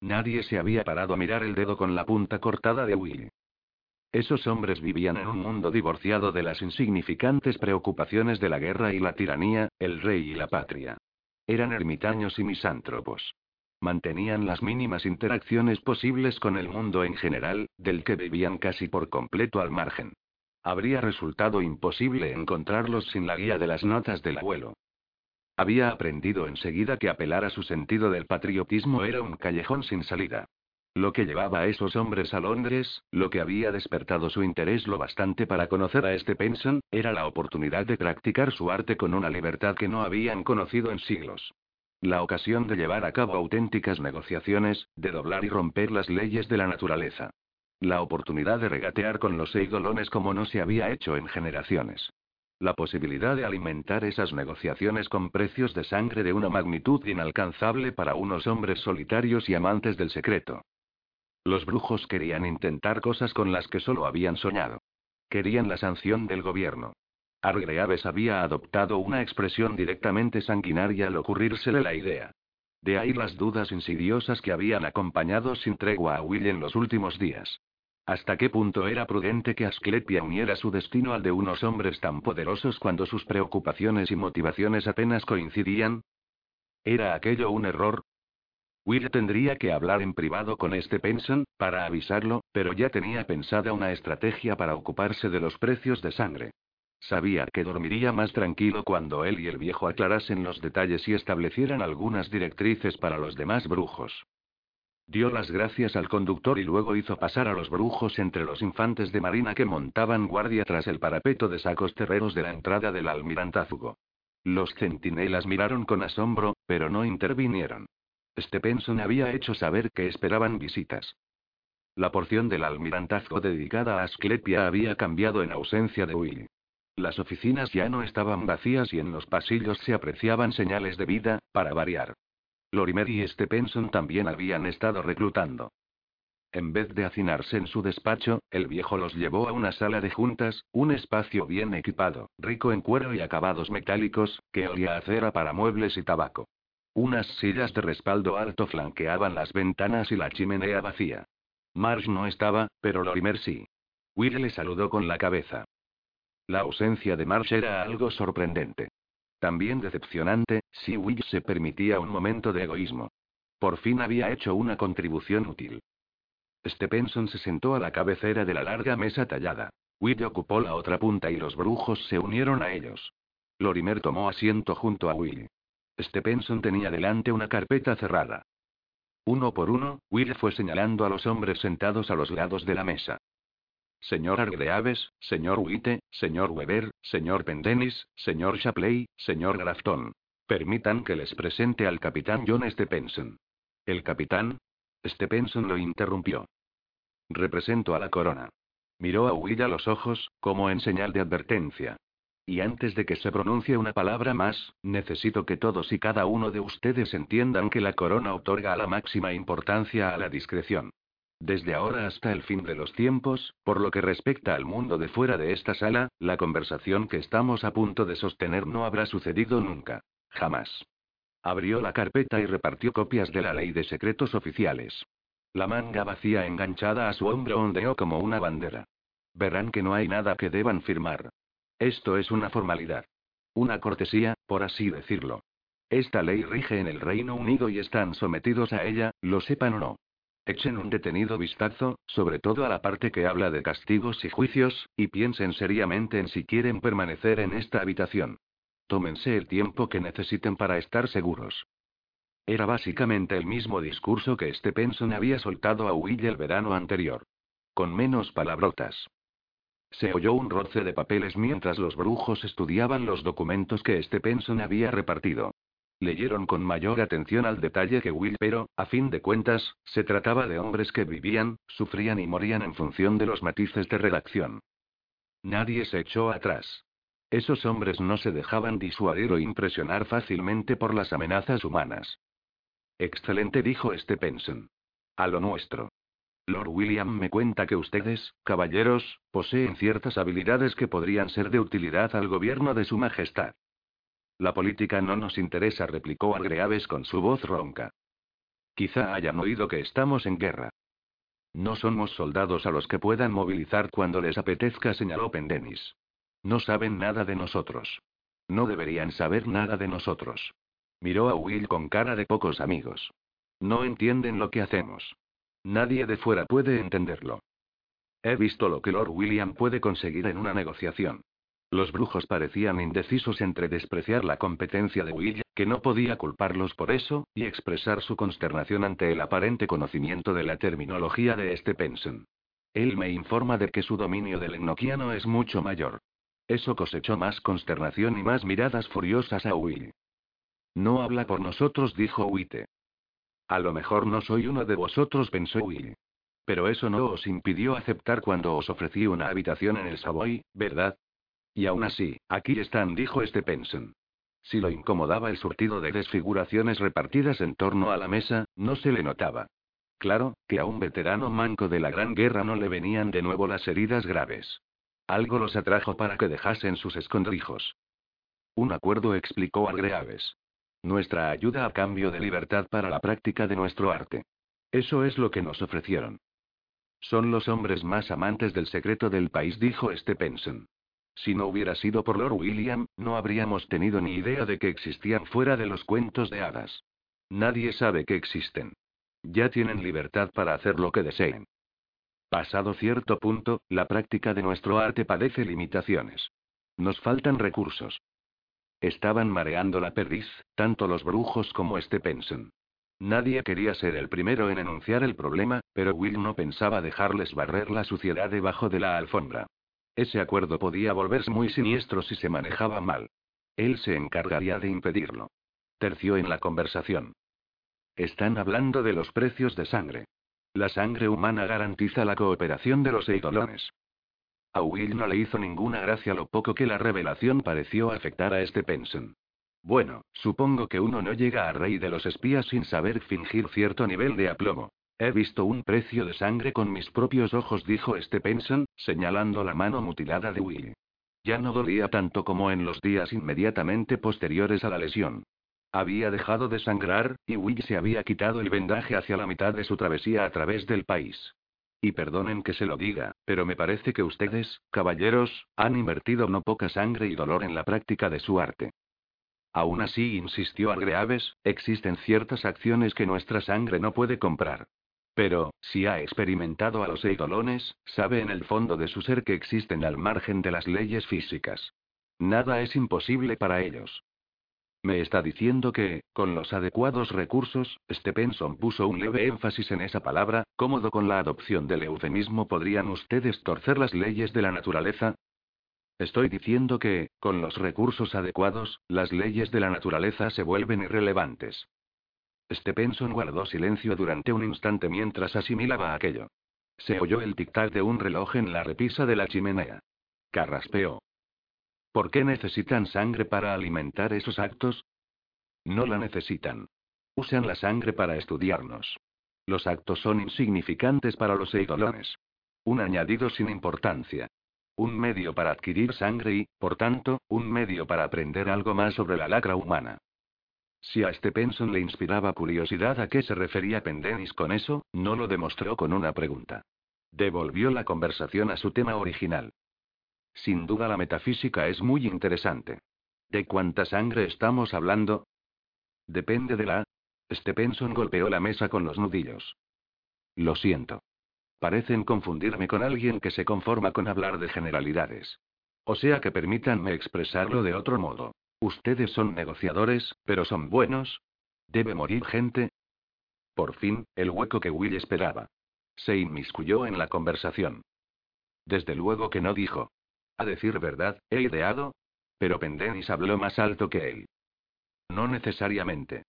Nadie se había parado a mirar el dedo con la punta cortada de Willy. Esos hombres vivían en un mundo divorciado de las insignificantes preocupaciones de la guerra y la tiranía, el rey y la patria. Eran ermitaños y misántropos. Mantenían las mínimas interacciones posibles con el mundo en general, del que vivían casi por completo al margen. Habría resultado imposible encontrarlos sin la guía de las notas del abuelo. Había aprendido enseguida que apelar a su sentido del patriotismo era un callejón sin salida. Lo que llevaba a esos hombres a Londres, lo que había despertado su interés lo bastante para conocer a este Penson, era la oportunidad de practicar su arte con una libertad que no habían conocido en siglos. La ocasión de llevar a cabo auténticas negociaciones, de doblar y romper las leyes de la naturaleza. La oportunidad de regatear con los eidolones como no se había hecho en generaciones. La posibilidad de alimentar esas negociaciones con precios de sangre de una magnitud inalcanzable para unos hombres solitarios y amantes del secreto. Los brujos querían intentar cosas con las que solo habían soñado. Querían la sanción del gobierno. Argreaves había adoptado una expresión directamente sanguinaria al ocurrírsele la idea. De ahí las dudas insidiosas que habían acompañado sin tregua a Will en los últimos días. ¿Hasta qué punto era prudente que Asclepia uniera su destino al de unos hombres tan poderosos cuando sus preocupaciones y motivaciones apenas coincidían? ¿Era aquello un error? Will tendría que hablar en privado con este Penson, para avisarlo, pero ya tenía pensada una estrategia para ocuparse de los precios de sangre. Sabía que dormiría más tranquilo cuando él y el viejo aclarasen los detalles y establecieran algunas directrices para los demás brujos. Dio las gracias al conductor y luego hizo pasar a los brujos entre los infantes de marina que montaban guardia tras el parapeto de sacos terreros de la entrada del almirantazgo. Los centinelas miraron con asombro, pero no intervinieron. Stepenson había hecho saber que esperaban visitas. La porción del almirantazgo dedicada a Asclepia había cambiado en ausencia de Will. Las oficinas ya no estaban vacías y en los pasillos se apreciaban señales de vida, para variar. Lorimer y Stepenson también habían estado reclutando. En vez de hacinarse en su despacho, el viejo los llevó a una sala de juntas, un espacio bien equipado, rico en cuero y acabados metálicos, que olía a cera para muebles y tabaco. Unas sillas de respaldo alto flanqueaban las ventanas y la chimenea vacía. Marsh no estaba, pero Lorimer sí. Will le saludó con la cabeza. La ausencia de Marsh era algo sorprendente. También decepcionante, si Will se permitía un momento de egoísmo. Por fin había hecho una contribución útil. Stepenson se sentó a la cabecera de la larga mesa tallada. Will ocupó la otra punta y los brujos se unieron a ellos. Lorimer tomó asiento junto a Will. Stepenson tenía delante una carpeta cerrada. Uno por uno, Will fue señalando a los hombres sentados a los lados de la mesa. Señor Argreaves, señor Witte, señor Weber, señor Pendennis, señor Shapley, señor Grafton. Permitan que les presente al capitán John Stepenson. ¿El capitán? Stepenson lo interrumpió. Represento a la corona. Miró a Will a los ojos, como en señal de advertencia. Y antes de que se pronuncie una palabra más, necesito que todos y cada uno de ustedes entiendan que la corona otorga la máxima importancia a la discreción. Desde ahora hasta el fin de los tiempos, por lo que respecta al mundo de fuera de esta sala, la conversación que estamos a punto de sostener no habrá sucedido nunca. Jamás. Abrió la carpeta y repartió copias de la ley de secretos oficiales. La manga vacía enganchada a su hombro ondeó como una bandera. Verán que no hay nada que deban firmar. Esto es una formalidad. Una cortesía, por así decirlo. Esta ley rige en el Reino Unido y están sometidos a ella, lo sepan o no. Echen un detenido vistazo, sobre todo a la parte que habla de castigos y juicios, y piensen seriamente en si quieren permanecer en esta habitación. Tómense el tiempo que necesiten para estar seguros. Era básicamente el mismo discurso que Stepenson había soltado a Will el verano anterior. Con menos palabrotas. Se oyó un roce de papeles mientras los brujos estudiaban los documentos que Stephenson había repartido. Leyeron con mayor atención al detalle que Will, pero, a fin de cuentas, se trataba de hombres que vivían, sufrían y morían en función de los matices de redacción. Nadie se echó atrás. Esos hombres no se dejaban disuadir o impresionar fácilmente por las amenazas humanas. Excelente, dijo Stephenson. A lo nuestro. Lord William me cuenta que ustedes, caballeros, poseen ciertas habilidades que podrían ser de utilidad al gobierno de Su Majestad. La política no nos interesa, replicó Agreaves con su voz ronca. Quizá hayan oído que estamos en guerra. No somos soldados a los que puedan movilizar cuando les apetezca, señaló Pendenis. No saben nada de nosotros. No deberían saber nada de nosotros. Miró a Will con cara de pocos amigos. No entienden lo que hacemos. Nadie de fuera puede entenderlo. He visto lo que Lord William puede conseguir en una negociación. Los brujos parecían indecisos entre despreciar la competencia de Will, que no podía culparlos por eso, y expresar su consternación ante el aparente conocimiento de la terminología de este Penson. Él me informa de que su dominio del enoquiano es mucho mayor. Eso cosechó más consternación y más miradas furiosas a Will. No habla por nosotros, dijo Witte. A lo mejor no soy uno de vosotros, pensó Will. Pero eso no os impidió aceptar cuando os ofrecí una habitación en el Savoy, ¿verdad? Y aún así, aquí están, dijo este Penson. Si lo incomodaba el surtido de desfiguraciones repartidas en torno a la mesa, no se le notaba. Claro, que a un veterano manco de la Gran Guerra no le venían de nuevo las heridas graves. Algo los atrajo para que dejasen sus escondrijos. Un acuerdo explicó Agreaves. Nuestra ayuda a cambio de libertad para la práctica de nuestro arte. Eso es lo que nos ofrecieron. Son los hombres más amantes del secreto del país, dijo Stephenson. Si no hubiera sido por Lord William, no habríamos tenido ni idea de que existían fuera de los cuentos de hadas. Nadie sabe que existen. Ya tienen libertad para hacer lo que deseen. Pasado cierto punto, la práctica de nuestro arte padece limitaciones. Nos faltan recursos. Estaban mareando la perdiz, tanto los brujos como Stephenson. Nadie quería ser el primero en enunciar el problema, pero Will no pensaba dejarles barrer la suciedad debajo de la alfombra. Ese acuerdo podía volverse muy siniestro si se manejaba mal. Él se encargaría de impedirlo. Terció en la conversación. Están hablando de los precios de sangre. La sangre humana garantiza la cooperación de los eidolones. A Will no le hizo ninguna gracia lo poco que la revelación pareció afectar a este Penson. Bueno, supongo que uno no llega a rey de los espías sin saber fingir cierto nivel de aplomo. He visto un precio de sangre con mis propios ojos, dijo este Penson, señalando la mano mutilada de Will. Ya no dolía tanto como en los días inmediatamente posteriores a la lesión. Había dejado de sangrar, y Will se había quitado el vendaje hacia la mitad de su travesía a través del país. Y perdonen que se lo diga, pero me parece que ustedes, caballeros, han invertido no poca sangre y dolor en la práctica de su arte. Aún así, insistió Agreaves, existen ciertas acciones que nuestra sangre no puede comprar. Pero, si ha experimentado a los eidolones, sabe en el fondo de su ser que existen al margen de las leyes físicas. Nada es imposible para ellos. Me está diciendo que, con los adecuados recursos, Stephenson puso un leve énfasis en esa palabra, cómodo con la adopción del eufemismo, ¿podrían ustedes torcer las leyes de la naturaleza? Estoy diciendo que, con los recursos adecuados, las leyes de la naturaleza se vuelven irrelevantes. Stephenson guardó silencio durante un instante mientras asimilaba aquello. Se oyó el tic-tac de un reloj en la repisa de la chimenea. Carraspeó. ¿Por qué necesitan sangre para alimentar esos actos? No la necesitan. Usan la sangre para estudiarnos. Los actos son insignificantes para los eidolones. Un añadido sin importancia. Un medio para adquirir sangre y, por tanto, un medio para aprender algo más sobre la lacra humana. Si a este Penson le inspiraba curiosidad a qué se refería Pendennis con eso, no lo demostró con una pregunta. Devolvió la conversación a su tema original. Sin duda la metafísica es muy interesante. ¿De cuánta sangre estamos hablando? Depende de la... Stephenson golpeó la mesa con los nudillos. Lo siento. Parecen confundirme con alguien que se conforma con hablar de generalidades. O sea que permítanme expresarlo de otro modo. Ustedes son negociadores, pero son buenos. ¿Debe morir gente? Por fin, el hueco que Will esperaba. Se inmiscuyó en la conversación. Desde luego que no dijo. A decir verdad, he ideado. Pero Pendennis habló más alto que él. No necesariamente.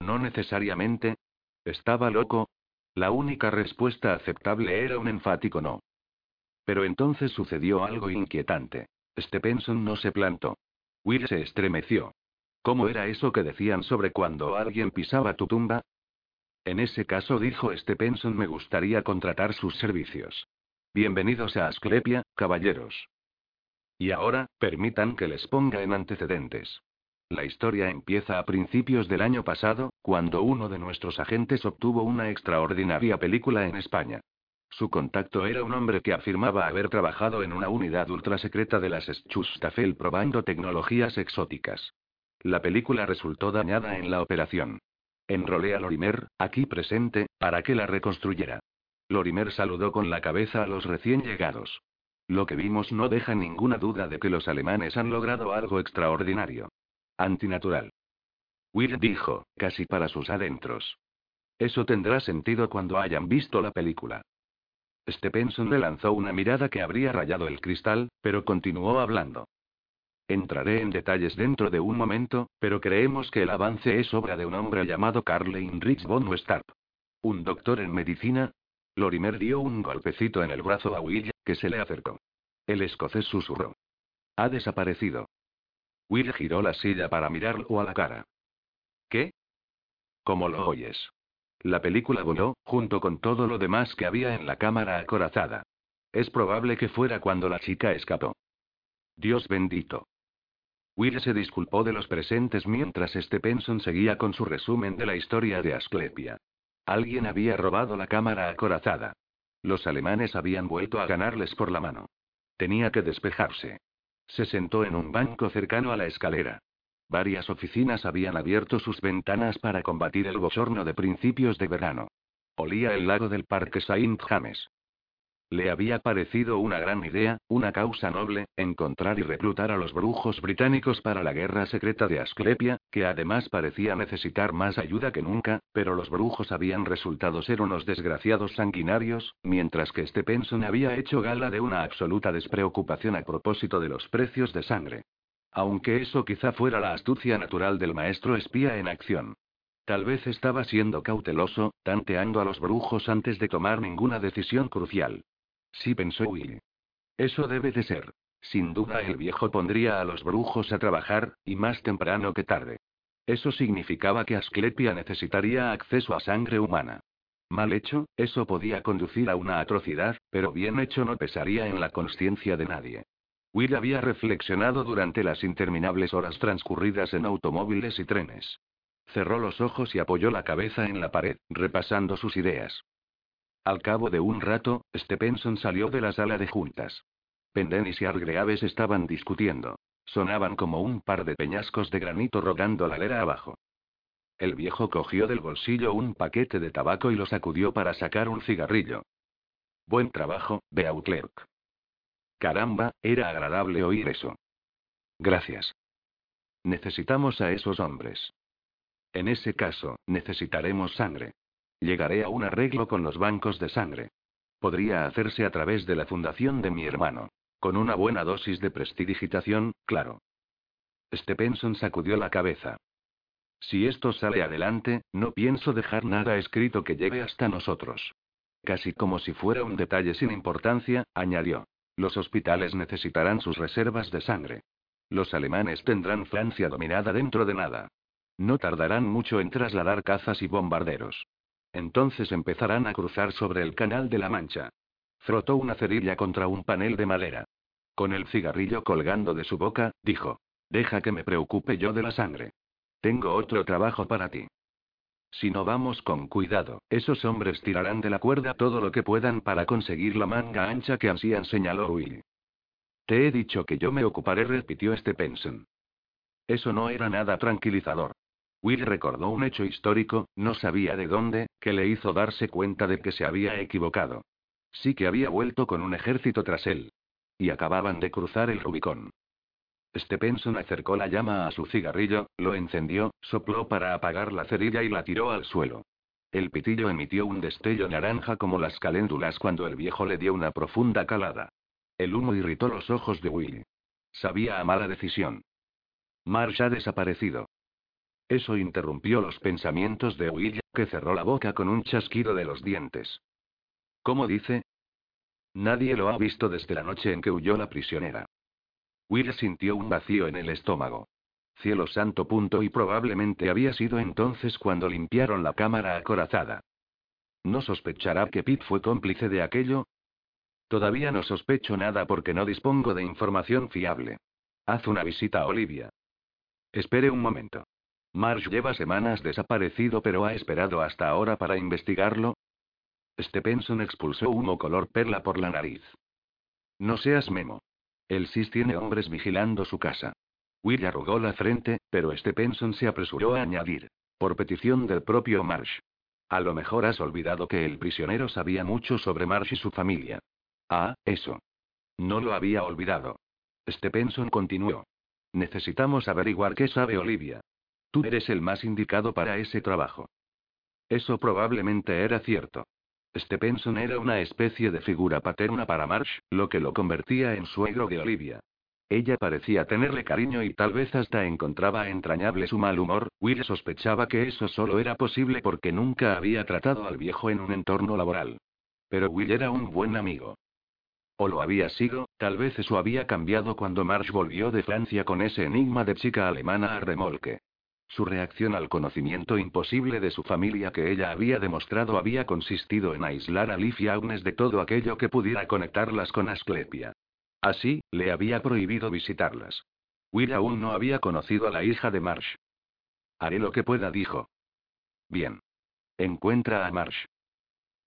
No necesariamente. ¿Estaba loco? La única respuesta aceptable era un enfático no. Pero entonces sucedió algo inquietante. Stephenson no se plantó. Will se estremeció. ¿Cómo era eso que decían sobre cuando alguien pisaba tu tumba? En ese caso, dijo Stephenson, me gustaría contratar sus servicios. Bienvenidos a Asclepia, caballeros. Y ahora, permitan que les ponga en antecedentes. La historia empieza a principios del año pasado, cuando uno de nuestros agentes obtuvo una extraordinaria película en España. Su contacto era un hombre que afirmaba haber trabajado en una unidad ultrasecreta de las Schustaffel probando tecnologías exóticas. La película resultó dañada en la operación. Enrolé a Lorimer, aquí presente, para que la reconstruyera. Lorimer saludó con la cabeza a los recién llegados. Lo que vimos no deja ninguna duda de que los alemanes han logrado algo extraordinario. Antinatural. Will dijo, casi para sus adentros. Eso tendrá sentido cuando hayan visto la película. Stephenson le lanzó una mirada que habría rayado el cristal, pero continuó hablando. Entraré en detalles dentro de un momento, pero creemos que el avance es obra de un hombre llamado Karl Heinrich von Westarp. Un doctor en medicina. Lorimer dio un golpecito en el brazo a Will, que se le acercó. El escocés susurró. Ha desaparecido. Will giró la silla para mirarlo a la cara. ¿Qué? ¿Cómo lo oyes? La película voló, junto con todo lo demás que había en la cámara acorazada. Es probable que fuera cuando la chica escapó. Dios bendito. Will se disculpó de los presentes mientras Stephenson seguía con su resumen de la historia de Asclepia. Alguien había robado la cámara acorazada. Los alemanes habían vuelto a ganarles por la mano. Tenía que despejarse. Se sentó en un banco cercano a la escalera. Varias oficinas habían abierto sus ventanas para combatir el bochorno de principios de verano. Olía el lago del Parque Saint James. Le había parecido una gran idea, una causa noble, encontrar y reclutar a los brujos británicos para la guerra secreta de Asclepia, que además parecía necesitar más ayuda que nunca, pero los brujos habían resultado ser unos desgraciados sanguinarios, mientras que Stephenson había hecho gala de una absoluta despreocupación a propósito de los precios de sangre. Aunque eso quizá fuera la astucia natural del maestro espía en acción. Tal vez estaba siendo cauteloso, tanteando a los brujos antes de tomar ninguna decisión crucial. Sí pensó Will. Eso debe de ser. Sin duda el viejo pondría a los brujos a trabajar, y más temprano que tarde. Eso significaba que Asclepia necesitaría acceso a sangre humana. Mal hecho, eso podía conducir a una atrocidad, pero bien hecho no pesaría en la conciencia de nadie. Will había reflexionado durante las interminables horas transcurridas en automóviles y trenes. Cerró los ojos y apoyó la cabeza en la pared, repasando sus ideas. Al cabo de un rato, Stephenson salió de la sala de juntas. Pendennis y Argreaves estaban discutiendo. Sonaban como un par de peñascos de granito rodando la lera abajo. El viejo cogió del bolsillo un paquete de tabaco y lo sacudió para sacar un cigarrillo. Buen trabajo, Beauclerk. Caramba, era agradable oír eso. Gracias. Necesitamos a esos hombres. En ese caso, necesitaremos sangre. Llegaré a un arreglo con los bancos de sangre. Podría hacerse a través de la fundación de mi hermano. Con una buena dosis de prestidigitación, claro. Stephenson sacudió la cabeza. Si esto sale adelante, no pienso dejar nada escrito que llegue hasta nosotros. Casi como si fuera un detalle sin importancia, añadió. Los hospitales necesitarán sus reservas de sangre. Los alemanes tendrán Francia dominada dentro de nada. No tardarán mucho en trasladar cazas y bombarderos. Entonces empezarán a cruzar sobre el Canal de la Mancha. Frotó una cerilla contra un panel de madera. Con el cigarrillo colgando de su boca, dijo. Deja que me preocupe yo de la sangre. Tengo otro trabajo para ti. Si no vamos con cuidado, esos hombres tirarán de la cuerda todo lo que puedan para conseguir la manga ancha que ansían, señaló Will. Te he dicho que yo me ocuparé, repitió Stephenson. Eso no era nada tranquilizador. Will recordó un hecho histórico, no sabía de dónde, que le hizo darse cuenta de que se había equivocado. Sí que había vuelto con un ejército tras él. Y acababan de cruzar el Rubicón. Stephenson acercó la llama a su cigarrillo, lo encendió, sopló para apagar la cerilla y la tiró al suelo. El pitillo emitió un destello naranja como las caléndulas cuando el viejo le dio una profunda calada. El humo irritó los ojos de Will. Sabía a mala decisión. Marsh ha desaparecido. Eso interrumpió los pensamientos de Will, que cerró la boca con un chasquido de los dientes. ¿Cómo dice? Nadie lo ha visto desde la noche en que huyó la prisionera. Will sintió un vacío en el estómago. Cielo santo y probablemente había sido entonces cuando limpiaron la cámara acorazada. ¿No sospechará que Pete fue cómplice de aquello? Todavía no sospecho nada porque no dispongo de información fiable. Haz una visita a Olivia. Espere un momento. Marsh lleva semanas desaparecido pero ha esperado hasta ahora para investigarlo. Stepenson expulsó humo color perla por la nariz. No seas memo. El SIS tiene hombres vigilando su casa. Will arrugó la frente, pero Stepenson se apresuró a añadir. Por petición del propio Marsh. A lo mejor has olvidado que el prisionero sabía mucho sobre Marsh y su familia. Ah, eso. No lo había olvidado. Stepenson continuó. Necesitamos averiguar qué sabe Olivia. Tú eres el más indicado para ese trabajo. Eso probablemente era cierto. Stepenson era una especie de figura paterna para Marsh, lo que lo convertía en suegro de Olivia. Ella parecía tenerle cariño y tal vez hasta encontraba entrañable su mal humor. Will sospechaba que eso solo era posible porque nunca había tratado al viejo en un entorno laboral. Pero Will era un buen amigo. O lo había sido, tal vez eso había cambiado cuando Marsh volvió de Francia con ese enigma de chica alemana a remolque. Su reacción al conocimiento imposible de su familia que ella había demostrado había consistido en aislar a Liv y Agnes de todo aquello que pudiera conectarlas con Asclepia. Así, le había prohibido visitarlas. Will aún no había conocido a la hija de Marsh. Haré lo que pueda, dijo. Bien. Encuentra a Marsh.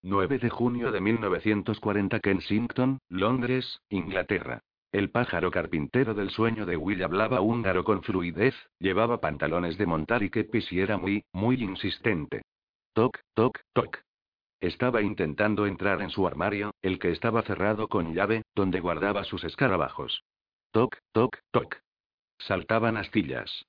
9 de junio de 1940 Kensington, Londres, Inglaterra. El pájaro carpintero del sueño de Will hablaba húngaro con fluidez, llevaba pantalones de montar y kepis y era muy, muy insistente. Toc, toc, toc. Estaba intentando entrar en su armario, el que estaba cerrado con llave, donde guardaba sus escarabajos. Toc, toc, toc. Saltaban astillas.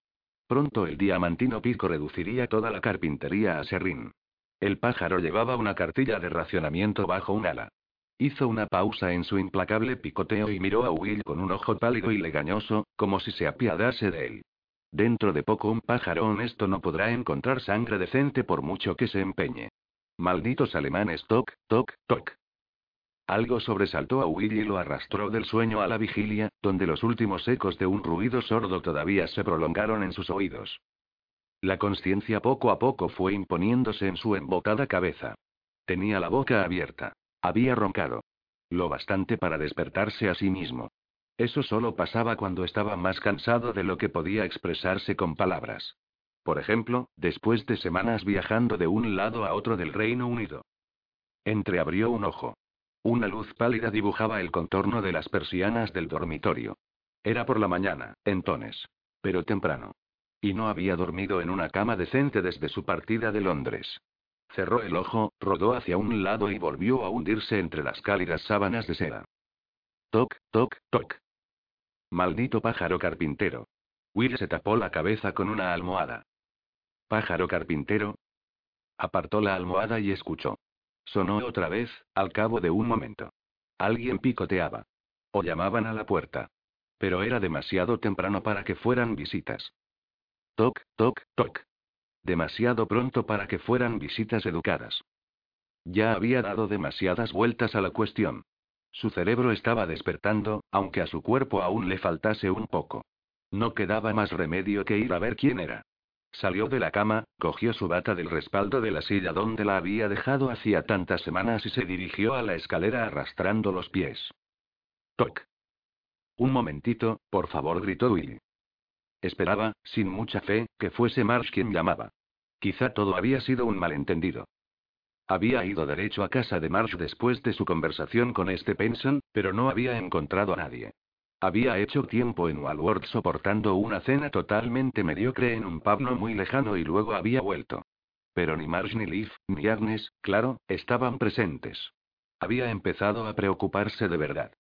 Pronto el diamantino pico reduciría toda la carpintería a serrín. El pájaro llevaba una cartilla de racionamiento bajo un ala. Hizo una pausa en su implacable picoteo y miró a Will con un ojo pálido y legañoso, como si se apiadase de él. Dentro de poco un pájaro honesto no podrá encontrar sangre decente por mucho que se empeñe. Malditos alemanes, toc, toc, toc. Algo sobresaltó a Will y lo arrastró del sueño a la vigilia, donde los últimos ecos de un ruido sordo todavía se prolongaron en sus oídos. La conciencia poco a poco fue imponiéndose en su embotada cabeza. Tenía la boca abierta. Había roncado. Lo bastante para despertarse a sí mismo. Eso solo pasaba cuando estaba más cansado de lo que podía expresarse con palabras. Por ejemplo, después de semanas viajando de un lado a otro del Reino Unido. Entreabrió un ojo. Una luz pálida dibujaba el contorno de las persianas del dormitorio. Era por la mañana, entonces. Pero temprano. Y no había dormido en una cama decente desde su partida de Londres. Cerró el ojo, rodó hacia un lado y volvió a hundirse entre las cálidas sábanas de seda. Toc, toc, toc. Maldito pájaro carpintero. Will se tapó la cabeza con una almohada. Pájaro carpintero. Apartó la almohada y escuchó. Sonó otra vez, al cabo de un momento. Alguien picoteaba. O llamaban a la puerta. Pero era demasiado temprano para que fueran visitas. Toc, toc, toc. Demasiado pronto para que fueran visitas educadas. Ya había dado demasiadas vueltas a la cuestión. Su cerebro estaba despertando, aunque a su cuerpo aún le faltase un poco. No quedaba más remedio que ir a ver quién era. Salió de la cama, cogió su bata del respaldo de la silla donde la había dejado hacía tantas semanas y se dirigió a la escalera arrastrando los pies. Toc. Un momentito, por favor, gritó Willy. Esperaba, sin mucha fe, que fuese Marsh quien llamaba. Quizá todo había sido un malentendido. Había ido derecho a casa de Marsh después de su conversación con este Penson, pero no había encontrado a nadie. Había hecho tiempo en Walworth soportando una cena totalmente mediocre en un pub muy lejano y luego había vuelto. Pero ni Marsh ni Liv, ni Agnes, claro, estaban presentes. Había empezado a preocuparse de verdad.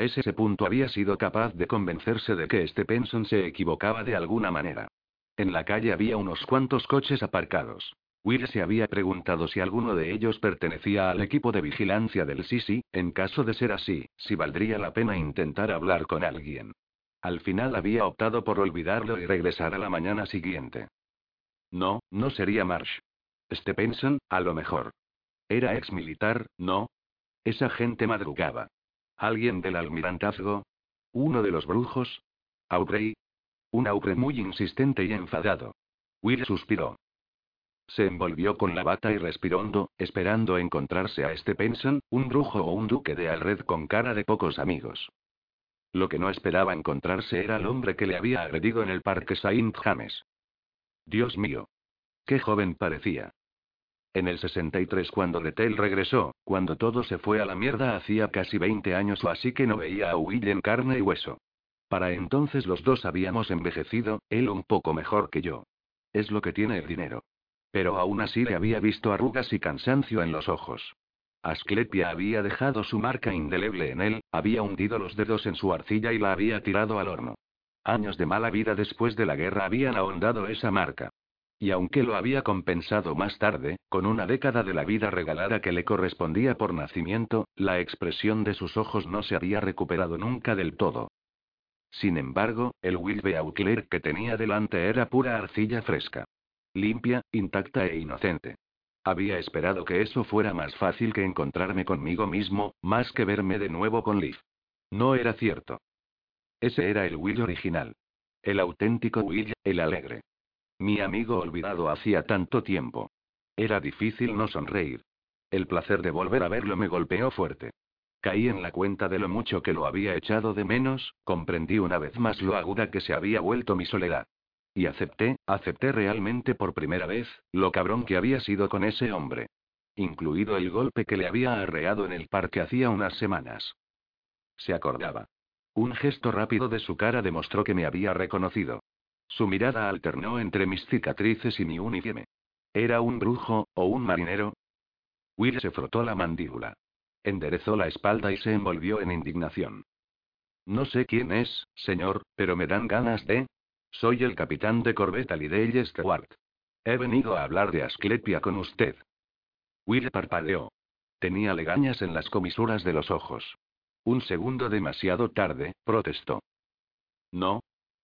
Ese punto había sido capaz de convencerse de que este Penson se equivocaba de alguna manera. En la calle había unos cuantos coches aparcados. Will se había preguntado si alguno de ellos pertenecía al equipo de vigilancia del Sisi, en caso de ser así, si valdría la pena intentar hablar con alguien. Al final había optado por olvidarlo y regresar a la mañana siguiente. No, no sería Marsh. Stephenson, a lo mejor. Era ex militar, ¿no? Esa gente madrugaba. ¿Alguien del almirantazgo? ¿Uno de los brujos? ¿Aubrey? Un Aubrey muy insistente y enfadado. Will suspiró. Se envolvió con la bata y respiró hondo, esperando encontrarse a Stephenson, un brujo o un duque de Alred con cara de pocos amigos. Lo que no esperaba encontrarse era el hombre que le había agredido en el parque Saint James. Dios mío. Qué joven parecía. En el 63 cuando Letel regresó, cuando todo se fue a la mierda hacía casi 20 años o así que no veía a Will en carne y hueso. Para entonces los dos habíamos envejecido, él un poco mejor que yo. Es lo que tiene el dinero. Pero aún así le había visto arrugas y cansancio en los ojos. Asclepia había dejado su marca indeleble en él, había hundido los dedos en su arcilla y la había tirado al horno. Años de mala vida después de la guerra habían ahondado esa marca. Y aunque lo había compensado más tarde, con una década de la vida regalada que le correspondía por nacimiento, la expresión de sus ojos no se había recuperado nunca del todo. Sin embargo, el Will Beauclerk que tenía delante era pura arcilla fresca. Limpia, intacta e inocente. Había esperado que eso fuera más fácil que encontrarme conmigo mismo, más que verme de nuevo con Liv. No era cierto. Ese era el Will original. El auténtico Will, el alegre. Mi amigo olvidado hacía tanto tiempo. Era difícil no sonreír. El placer de volver a verlo me golpeó fuerte. Caí en la cuenta de lo mucho que lo había echado de menos, comprendí una vez más lo aguda que se había vuelto mi soledad. Y acepté, acepté realmente por primera vez, lo cabrón que había sido con ese hombre. Incluido el golpe que le había arreado en el parque hacía unas semanas. Se acordaba. Un gesto rápido de su cara demostró que me había reconocido. Su mirada alternó entre mis cicatrices y mi uniforme. ¿Era un brujo, o un marinero? Will se frotó la mandíbula. Enderezó la espalda y se envolvió en indignación. No sé quién es, señor, pero me dan ganas de... Soy el capitán de corbeta Lidell Stewart. He venido a hablar de Asclepia con usted. Will parpadeó. Tenía legañas en las comisuras de los ojos. Un segundo demasiado tarde, protestó. No.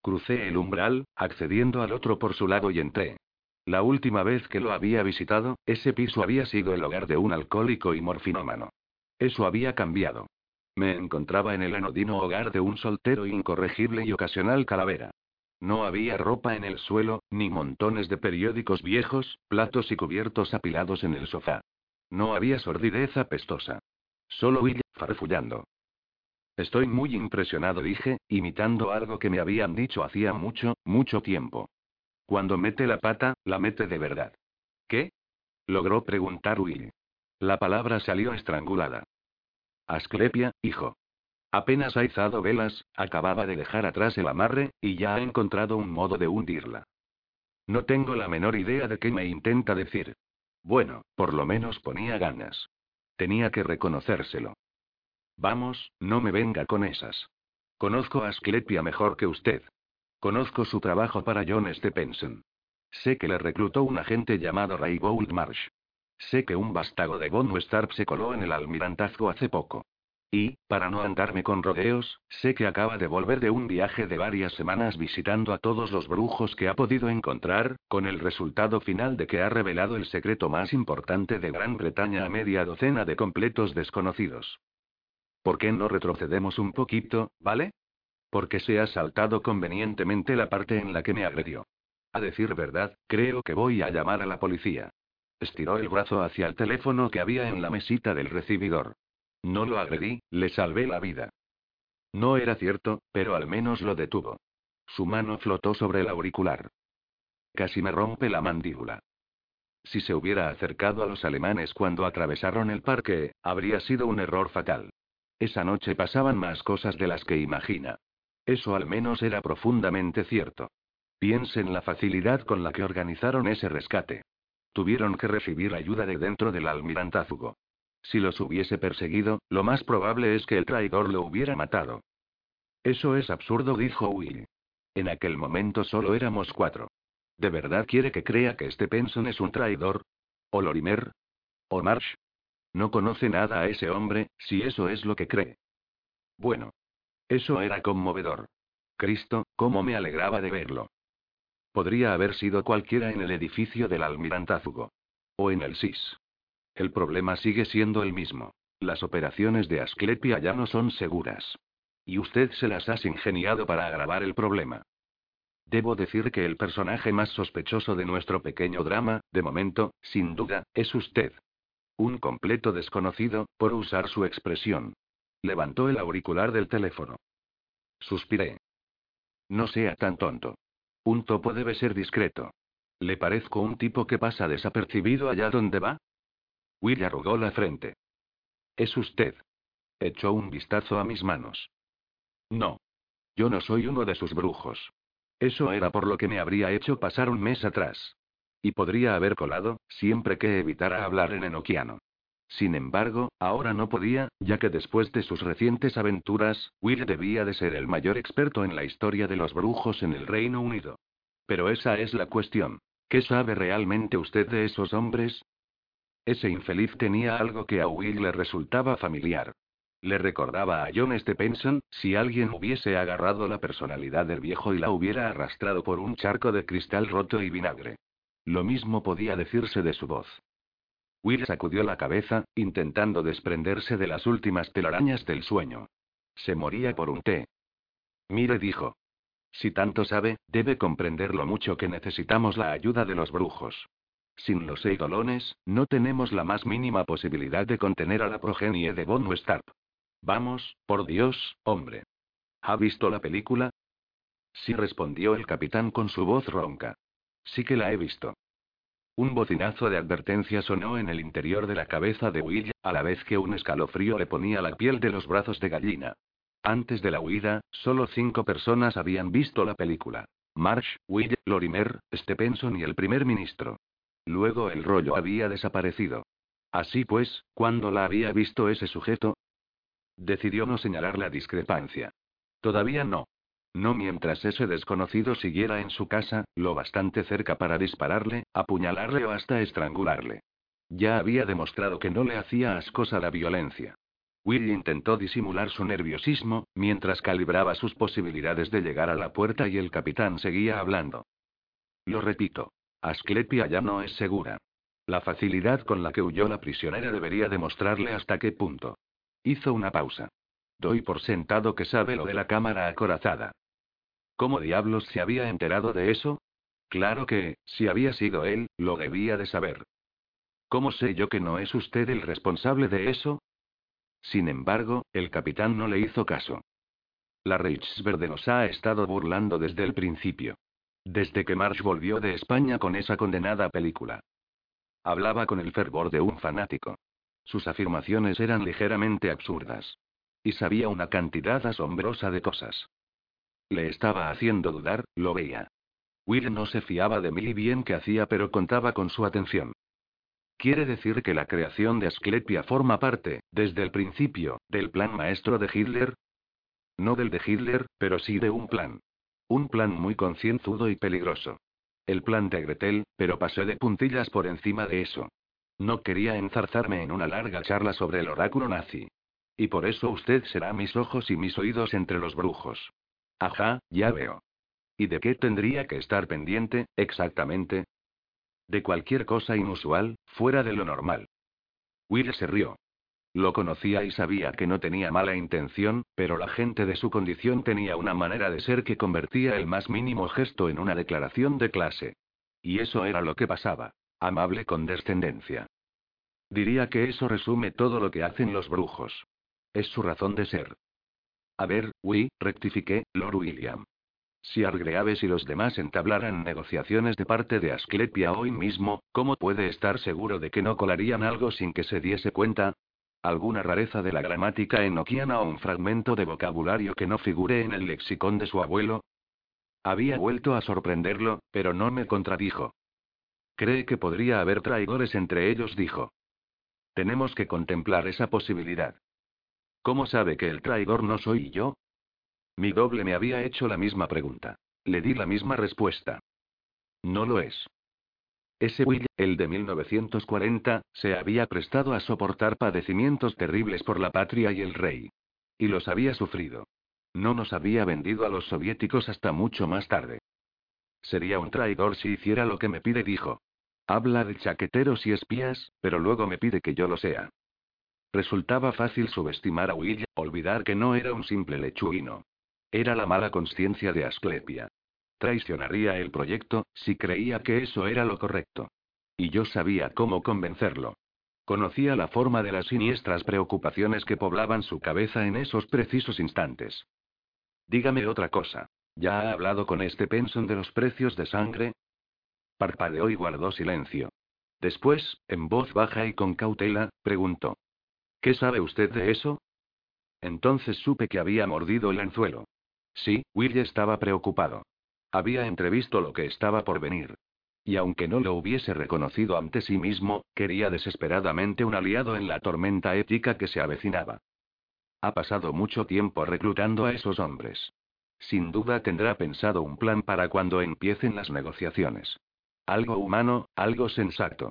Crucé el umbral, accediendo al otro por su lado y entré. La última vez que lo había visitado, ese piso había sido el hogar de un alcohólico y morfinómano. Eso había cambiado. Me encontraba en el anodino hogar de un soltero incorregible y ocasional calavera. No había ropa en el suelo, ni montones de periódicos viejos, platos y cubiertos apilados en el sofá. No había sordidez apestosa. Solo Will, farfullando. Estoy muy impresionado, dije, imitando algo que me habían dicho hacía mucho, mucho tiempo. Cuando mete la pata, la mete de verdad. ¿Qué? Logró preguntar Will. La palabra salió estrangulada. Asclepia, hijo. Apenas ha izado velas, acababa de dejar atrás el amarre, y ya ha encontrado un modo de hundirla. No tengo la menor idea de qué me intenta decir. Bueno, por lo menos ponía ganas. Tenía que reconocérselo. Vamos, no me venga con esas. Conozco a Asclepia mejor que usted. Conozco su trabajo para John Stephenson. Sé que le reclutó un agente llamado Ray Marsh. Sé que un vástago de Von Starp se coló en el almirantazgo hace poco. Y, para no andarme con rodeos, sé que acaba de volver de un viaje de varias semanas visitando a todos los brujos que ha podido encontrar, con el resultado final de que ha revelado el secreto más importante de Gran Bretaña a media docena de completos desconocidos. ¿Por qué no retrocedemos un poquito, vale? Porque se ha saltado convenientemente la parte en la que me agredió. A decir verdad, creo que voy a llamar a la policía. Estiró el brazo hacia el teléfono que había en la mesita del recibidor. No lo agredí, le salvé la vida. No era cierto, pero al menos lo detuvo. Su mano flotó sobre el auricular. Casi me rompe la mandíbula. Si se hubiera acercado a los alemanes cuando atravesaron el parque, habría sido un error fatal. Esa noche pasaban más cosas de las que imagina. Eso al menos era profundamente cierto. Piense en la facilidad con la que organizaron ese rescate. Tuvieron que recibir ayuda de dentro del almirantazgo. Si los hubiese perseguido, lo más probable es que el traidor lo hubiera matado. Eso es absurdo, dijo Will. En aquel momento solo éramos cuatro. ¿De verdad quiere que crea que este Penson es un traidor? ¿O Lorimer? ¿O Marsh? No conoce nada a ese hombre, si eso es lo que cree. Bueno. Eso era conmovedor. Cristo, cómo me alegraba de verlo. Podría haber sido cualquiera en el edificio del almirantazgo. O en el SIS. El problema sigue siendo el mismo. Las operaciones de Asclepia ya no son seguras. Y usted se las ha ingeniado para agravar el problema. Debo decir que el personaje más sospechoso de nuestro pequeño drama, de momento, sin duda, es usted. Un completo desconocido, por usar su expresión. Levantó el auricular del teléfono. Suspiré. No sea tan tonto. Un topo debe ser discreto. ¿Le parezco un tipo que pasa desapercibido allá donde va? Will arrugó la frente. Es usted. Echó un vistazo a mis manos. No. Yo no soy uno de sus brujos. Eso era por lo que me habría hecho pasar un mes atrás. Y podría haber colado, siempre que evitara hablar en enoquiano. Sin embargo, ahora no podía, ya que después de sus recientes aventuras, Will debía de ser el mayor experto en la historia de los brujos en el Reino Unido. Pero esa es la cuestión. ¿Qué sabe realmente usted de esos hombres? Ese infeliz tenía algo que a Will le resultaba familiar. Le recordaba a John Stephenson, si alguien hubiese agarrado la personalidad del viejo y la hubiera arrastrado por un charco de cristal roto y vinagre. Lo mismo podía decirse de su voz. Will sacudió la cabeza, intentando desprenderse de las últimas telarañas del sueño. Se moría por un té. Mire, dijo. Si tanto sabe, debe comprender lo mucho que necesitamos la ayuda de los brujos. Sin los eidolones, no tenemos la más mínima posibilidad de contener a la progenie de Von Westarp. Vamos, por Dios, hombre. ¿Ha visto la película? Sí, respondió el capitán con su voz ronca. Sí que la he visto. Un bocinazo de advertencia sonó en el interior de la cabeza de Will, a la vez que un escalofrío le ponía la piel de los brazos de gallina. Antes de la huida, solo cinco personas habían visto la película. Marsh, Will, Lorimer, Stephenson y el primer ministro. Luego el rollo había desaparecido. Así pues, ¿cuándo la había visto ese sujeto? Decidió no señalar la discrepancia. Todavía no. No mientras ese desconocido siguiera en su casa, lo bastante cerca para dispararle, apuñalarle o hasta estrangularle. Ya había demostrado que no le hacía ascosa la violencia. Will intentó disimular su nerviosismo, mientras calibraba sus posibilidades de llegar a la puerta y el capitán seguía hablando. Lo repito. Asclepia ya no es segura. La facilidad con la que huyó la prisionera debería demostrarle hasta qué punto. Hizo una pausa. Doy por sentado que sabe lo de la cámara acorazada. ¿Cómo diablos se había enterado de eso? Claro que, si había sido él, lo debía de saber. ¿Cómo sé yo que no es usted el responsable de eso? Sin embargo, el capitán no le hizo caso. La Reichsverde nos ha estado burlando desde el principio. Desde que Marsh volvió de España con esa condenada película. Hablaba con el fervor de un fanático. Sus afirmaciones eran ligeramente absurdas. Y sabía una cantidad asombrosa de cosas. Le estaba haciendo dudar, lo veía. Will no se fiaba de mí bien que hacía, pero contaba con su atención. ¿Quiere decir que la creación de Asclepia forma parte, desde el principio, del plan maestro de Hitler? No del de Hitler, pero sí de un plan. Un plan muy concienzudo y peligroso. El plan de Gretel, pero pasé de puntillas por encima de eso. No quería enzarzarme en una larga charla sobre el oráculo nazi. Y por eso usted será mis ojos y mis oídos entre los brujos. Ajá, ya veo. ¿Y de qué tendría que estar pendiente, exactamente? De cualquier cosa inusual, fuera de lo normal. Will se rió. Lo conocía y sabía que no tenía mala intención, pero la gente de su condición tenía una manera de ser que convertía el más mínimo gesto en una declaración de clase. Y eso era lo que pasaba. Amable condescendencia. Diría que eso resume todo lo que hacen los brujos. Es su razón de ser. A ver, oui, rectifiqué, Lord William. Si Argreaves y los demás entablaran negociaciones de parte de Asclepia hoy mismo, ¿cómo puede estar seguro de que no colarían algo sin que se diese cuenta? ¿Alguna rareza de la gramática enoquiana o un fragmento de vocabulario que no figure en el lexicón de su abuelo? Había vuelto a sorprenderlo, pero no me contradijo. Cree que podría haber traidores entre ellos, dijo. Tenemos que contemplar esa posibilidad. ¿Cómo sabe que el traidor no soy yo? Mi doble me había hecho la misma pregunta. Le di la misma respuesta. No lo es. Ese Will, el de 1940, se había prestado a soportar padecimientos terribles por la patria y el rey. Y los había sufrido. No nos había vendido a los soviéticos hasta mucho más tarde. Sería un traidor si hiciera lo que me pide, dijo. Habla de chaqueteros y espías, pero luego me pide que yo lo sea. Resultaba fácil subestimar a Will, olvidar que no era un simple lechuguino. Era la mala conciencia de Asclepia. Traicionaría el proyecto, si creía que eso era lo correcto. Y yo sabía cómo convencerlo. Conocía la forma de las siniestras preocupaciones que poblaban su cabeza en esos precisos instantes. Dígame otra cosa. ¿Ya ha hablado con este Penson de los precios de sangre? Parpadeó y guardó silencio. Después, en voz baja y con cautela, preguntó. ¿Qué sabe usted de eso? Entonces supe que había mordido el anzuelo. Sí, Will estaba preocupado. Había entrevisto lo que estaba por venir. Y aunque no lo hubiese reconocido ante sí mismo, quería desesperadamente un aliado en la tormenta ética que se avecinaba. Ha pasado mucho tiempo reclutando a esos hombres. Sin duda tendrá pensado un plan para cuando empiecen las negociaciones. Algo humano, algo sensato.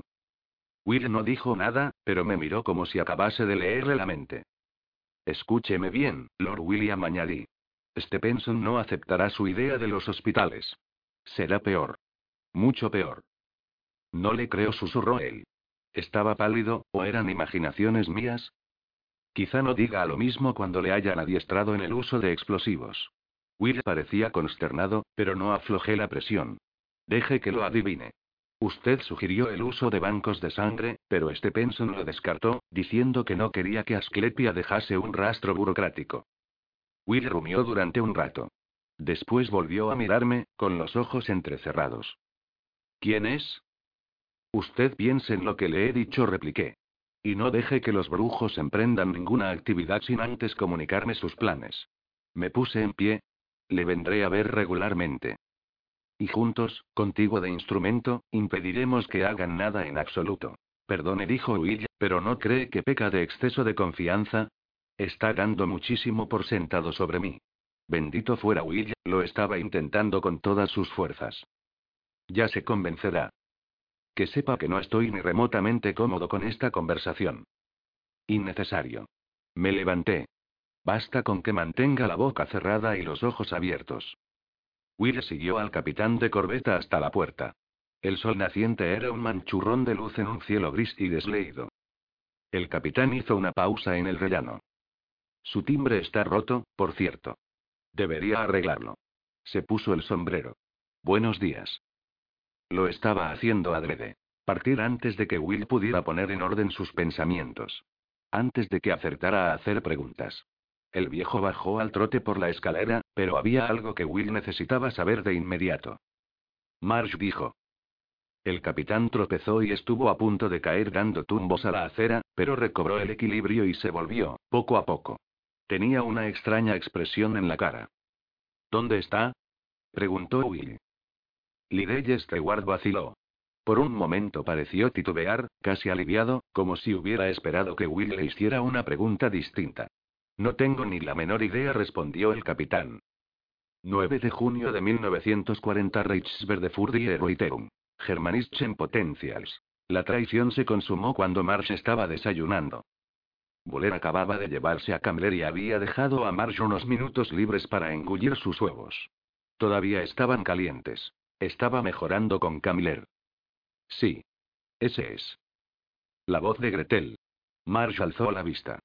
Will no dijo nada, pero me miró como si acabase de leerle la mente. Escúcheme bien, Lord William añadí. Stepenson no aceptará su idea de los hospitales. Será peor. Mucho peor. No le creo, susurró él. ¿Estaba pálido, o eran imaginaciones mías? Quizá no diga lo mismo cuando le hayan adiestrado en el uso de explosivos. Will parecía consternado, pero no aflojé la presión. Deje que lo adivine. Usted sugirió el uso de bancos de sangre, pero Stepenson lo descartó, diciendo que no quería que Asclepia dejase un rastro burocrático. Will rumió durante un rato. Después volvió a mirarme, con los ojos entrecerrados. ¿Quién es? Usted piense en lo que le he dicho, repliqué. Y no deje que los brujos emprendan ninguna actividad sin antes comunicarme sus planes. Me puse en pie. Le vendré a ver regularmente. Y juntos, contigo de instrumento, impediremos que hagan nada en absoluto. Perdone, dijo Will, pero ¿no cree que peca de exceso de confianza? Está dando muchísimo por sentado sobre mí. Bendito fuera Will, lo estaba intentando con todas sus fuerzas. Ya se convencerá. Que sepa que no estoy ni remotamente cómodo con esta conversación. Innecesario. Me levanté. Basta con que mantenga la boca cerrada y los ojos abiertos. Will siguió al capitán de corbeta hasta la puerta. El sol naciente era un manchurrón de luz en un cielo gris y desleído. El capitán hizo una pausa en el rellano. Su timbre está roto, por cierto. Debería arreglarlo. Se puso el sombrero. Buenos días. Lo estaba haciendo adrede. Partir antes de que Will pudiera poner en orden sus pensamientos. Antes de que acertara a hacer preguntas. El viejo bajó al trote por la escalera, pero había algo que Will necesitaba saber de inmediato. Marsh dijo. El capitán tropezó y estuvo a punto de caer dando tumbos a la acera, pero recobró el equilibrio y se volvió, poco a poco. Tenía una extraña expresión en la cara. ¿Dónde está? preguntó Will. Lidey Stewart vaciló. Por un momento pareció titubear, casi aliviado, como si hubiera esperado que Will le hiciera una pregunta distinta. No tengo ni la menor idea, respondió el capitán. 9 de junio de 1940 Reichswerde Furdie Reuterum. Germanischen Potentials. La traición se consumó cuando Marsh estaba desayunando. Buller acababa de llevarse a Camler y había dejado a Marsh unos minutos libres para engullir sus huevos. Todavía estaban calientes. Estaba mejorando con Camler. Sí. Ese es. La voz de Gretel. Marsh alzó la vista.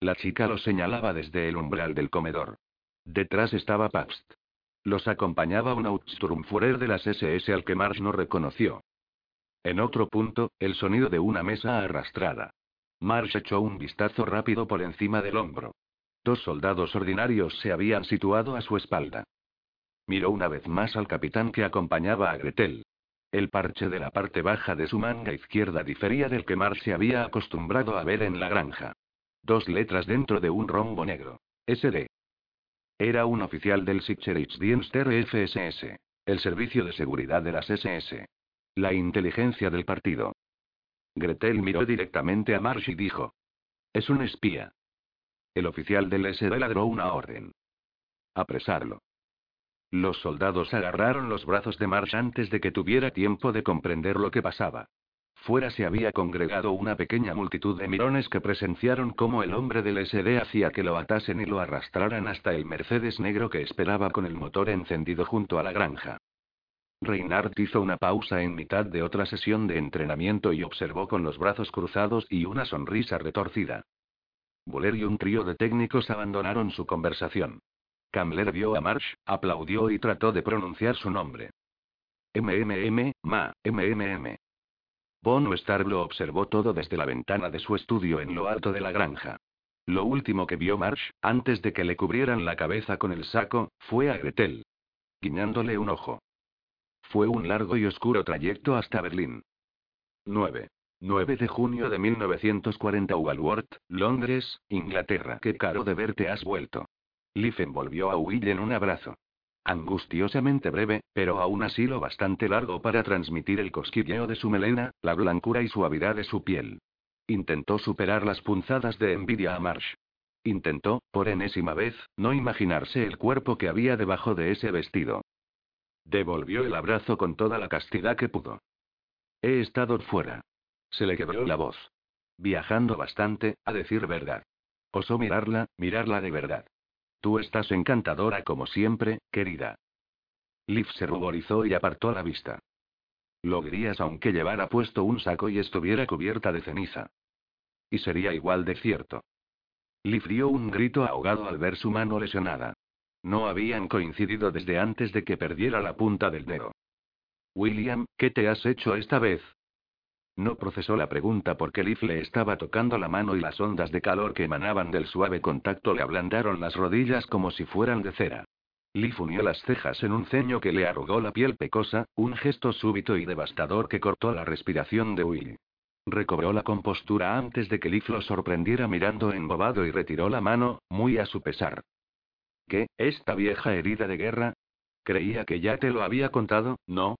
La chica lo señalaba desde el umbral del comedor. Detrás estaba Pabst. Los acompañaba un Outsturmfuhrer de las SS al que Marsh no reconoció. En otro punto, el sonido de una mesa arrastrada. Marsh echó un vistazo rápido por encima del hombro. Dos soldados ordinarios se habían situado a su espalda. Miró una vez más al capitán que acompañaba a Gretel. El parche de la parte baja de su manga izquierda difería del que Marsh se había acostumbrado a ver en la granja. Dos letras dentro de un rombo negro. SD. Era un oficial del Sicherheitsdienster FSS. El servicio de seguridad de las SS. La inteligencia del partido. Gretel miró directamente a Marsh y dijo. Es un espía. El oficial del SD ladró una orden. Apresarlo. Los soldados agarraron los brazos de Marsh antes de que tuviera tiempo de comprender lo que pasaba. Fuera se había congregado una pequeña multitud de mirones que presenciaron cómo el hombre del SD hacía que lo atasen y lo arrastraran hasta el Mercedes negro que esperaba con el motor encendido junto a la granja. Reinhardt hizo una pausa en mitad de otra sesión de entrenamiento y observó con los brazos cruzados y una sonrisa retorcida. Buller y un trío de técnicos abandonaron su conversación. Kamler vio a Marsh, aplaudió y trató de pronunciar su nombre. MMM, Ma, MMM. Bono Star lo observó todo desde la ventana de su estudio en lo alto de la granja. Lo último que vio Marsh, antes de que le cubrieran la cabeza con el saco, fue a Gretel. Guiñándole un ojo. Fue un largo y oscuro trayecto hasta Berlín. 9. 9 de junio de 1940 Walworth, Londres, Inglaterra. Qué caro de verte has vuelto. Liv envolvió a Will en un abrazo. Angustiosamente breve, pero aún así lo bastante largo para transmitir el cosquilleo de su melena, la blancura y suavidad de su piel. Intentó superar las punzadas de envidia a Marsh. Intentó, por enésima vez, no imaginarse el cuerpo que había debajo de ese vestido. Devolvió el abrazo con toda la castidad que pudo. He estado fuera. Se le quebró la voz. Viajando bastante, a decir verdad. Osó mirarla, mirarla de verdad. Tú estás encantadora como siempre, querida. Liv se ruborizó y apartó la vista. Lo aunque llevara puesto un saco y estuviera cubierta de ceniza. Y sería igual de cierto. Liv dio un grito ahogado al ver su mano lesionada. No habían coincidido desde antes de que perdiera la punta del dedo. William, ¿qué te has hecho esta vez? No procesó la pregunta porque Liv le estaba tocando la mano y las ondas de calor que emanaban del suave contacto le ablandaron las rodillas como si fueran de cera. Liv unió las cejas en un ceño que le arrugó la piel pecosa, un gesto súbito y devastador que cortó la respiración de Will. Recobró la compostura antes de que Liv lo sorprendiera mirando embobado y retiró la mano, muy a su pesar. ¿Qué? ¿Esta vieja herida de guerra? Creía que ya te lo había contado, ¿no?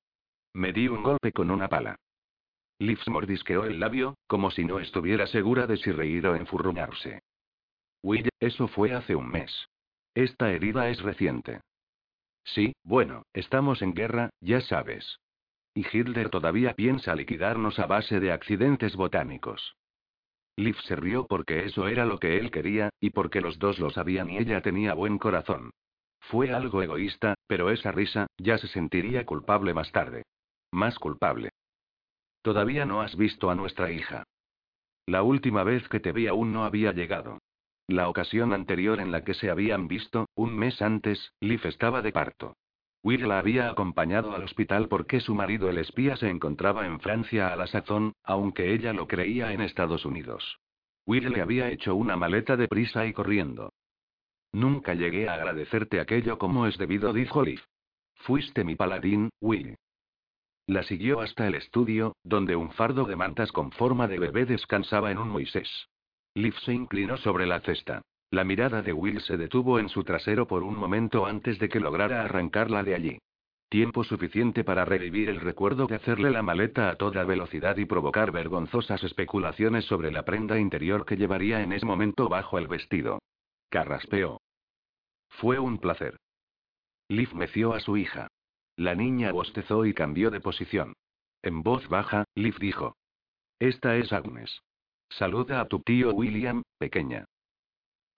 Me di un golpe con una pala. Liv mordisqueó el labio, como si no estuviera segura de si reír o enfurruñarse. Will, eso fue hace un mes. Esta herida es reciente. Sí, bueno, estamos en guerra, ya sabes. Y Hitler todavía piensa liquidarnos a base de accidentes botánicos. Liv se rió porque eso era lo que él quería, y porque los dos lo sabían y ella tenía buen corazón. Fue algo egoísta, pero esa risa, ya se sentiría culpable más tarde. Más culpable. Todavía no has visto a nuestra hija. La última vez que te vi aún no había llegado. La ocasión anterior en la que se habían visto, un mes antes, Liv estaba de parto. Will la había acompañado al hospital porque su marido el espía se encontraba en Francia a la sazón, aunque ella lo creía en Estados Unidos. Will le había hecho una maleta de prisa y corriendo. Nunca llegué a agradecerte aquello como es debido, dijo Liv. Fuiste mi paladín, Will. La siguió hasta el estudio, donde un fardo de mantas con forma de bebé descansaba en un Moisés. Liv se inclinó sobre la cesta. La mirada de Will se detuvo en su trasero por un momento antes de que lograra arrancarla de allí. Tiempo suficiente para revivir el recuerdo de hacerle la maleta a toda velocidad y provocar vergonzosas especulaciones sobre la prenda interior que llevaría en ese momento bajo el vestido. Carraspeó. Fue un placer. Liv meció a su hija. La niña bostezó y cambió de posición. En voz baja, Liv dijo. Esta es Agnes. Saluda a tu tío William, pequeña.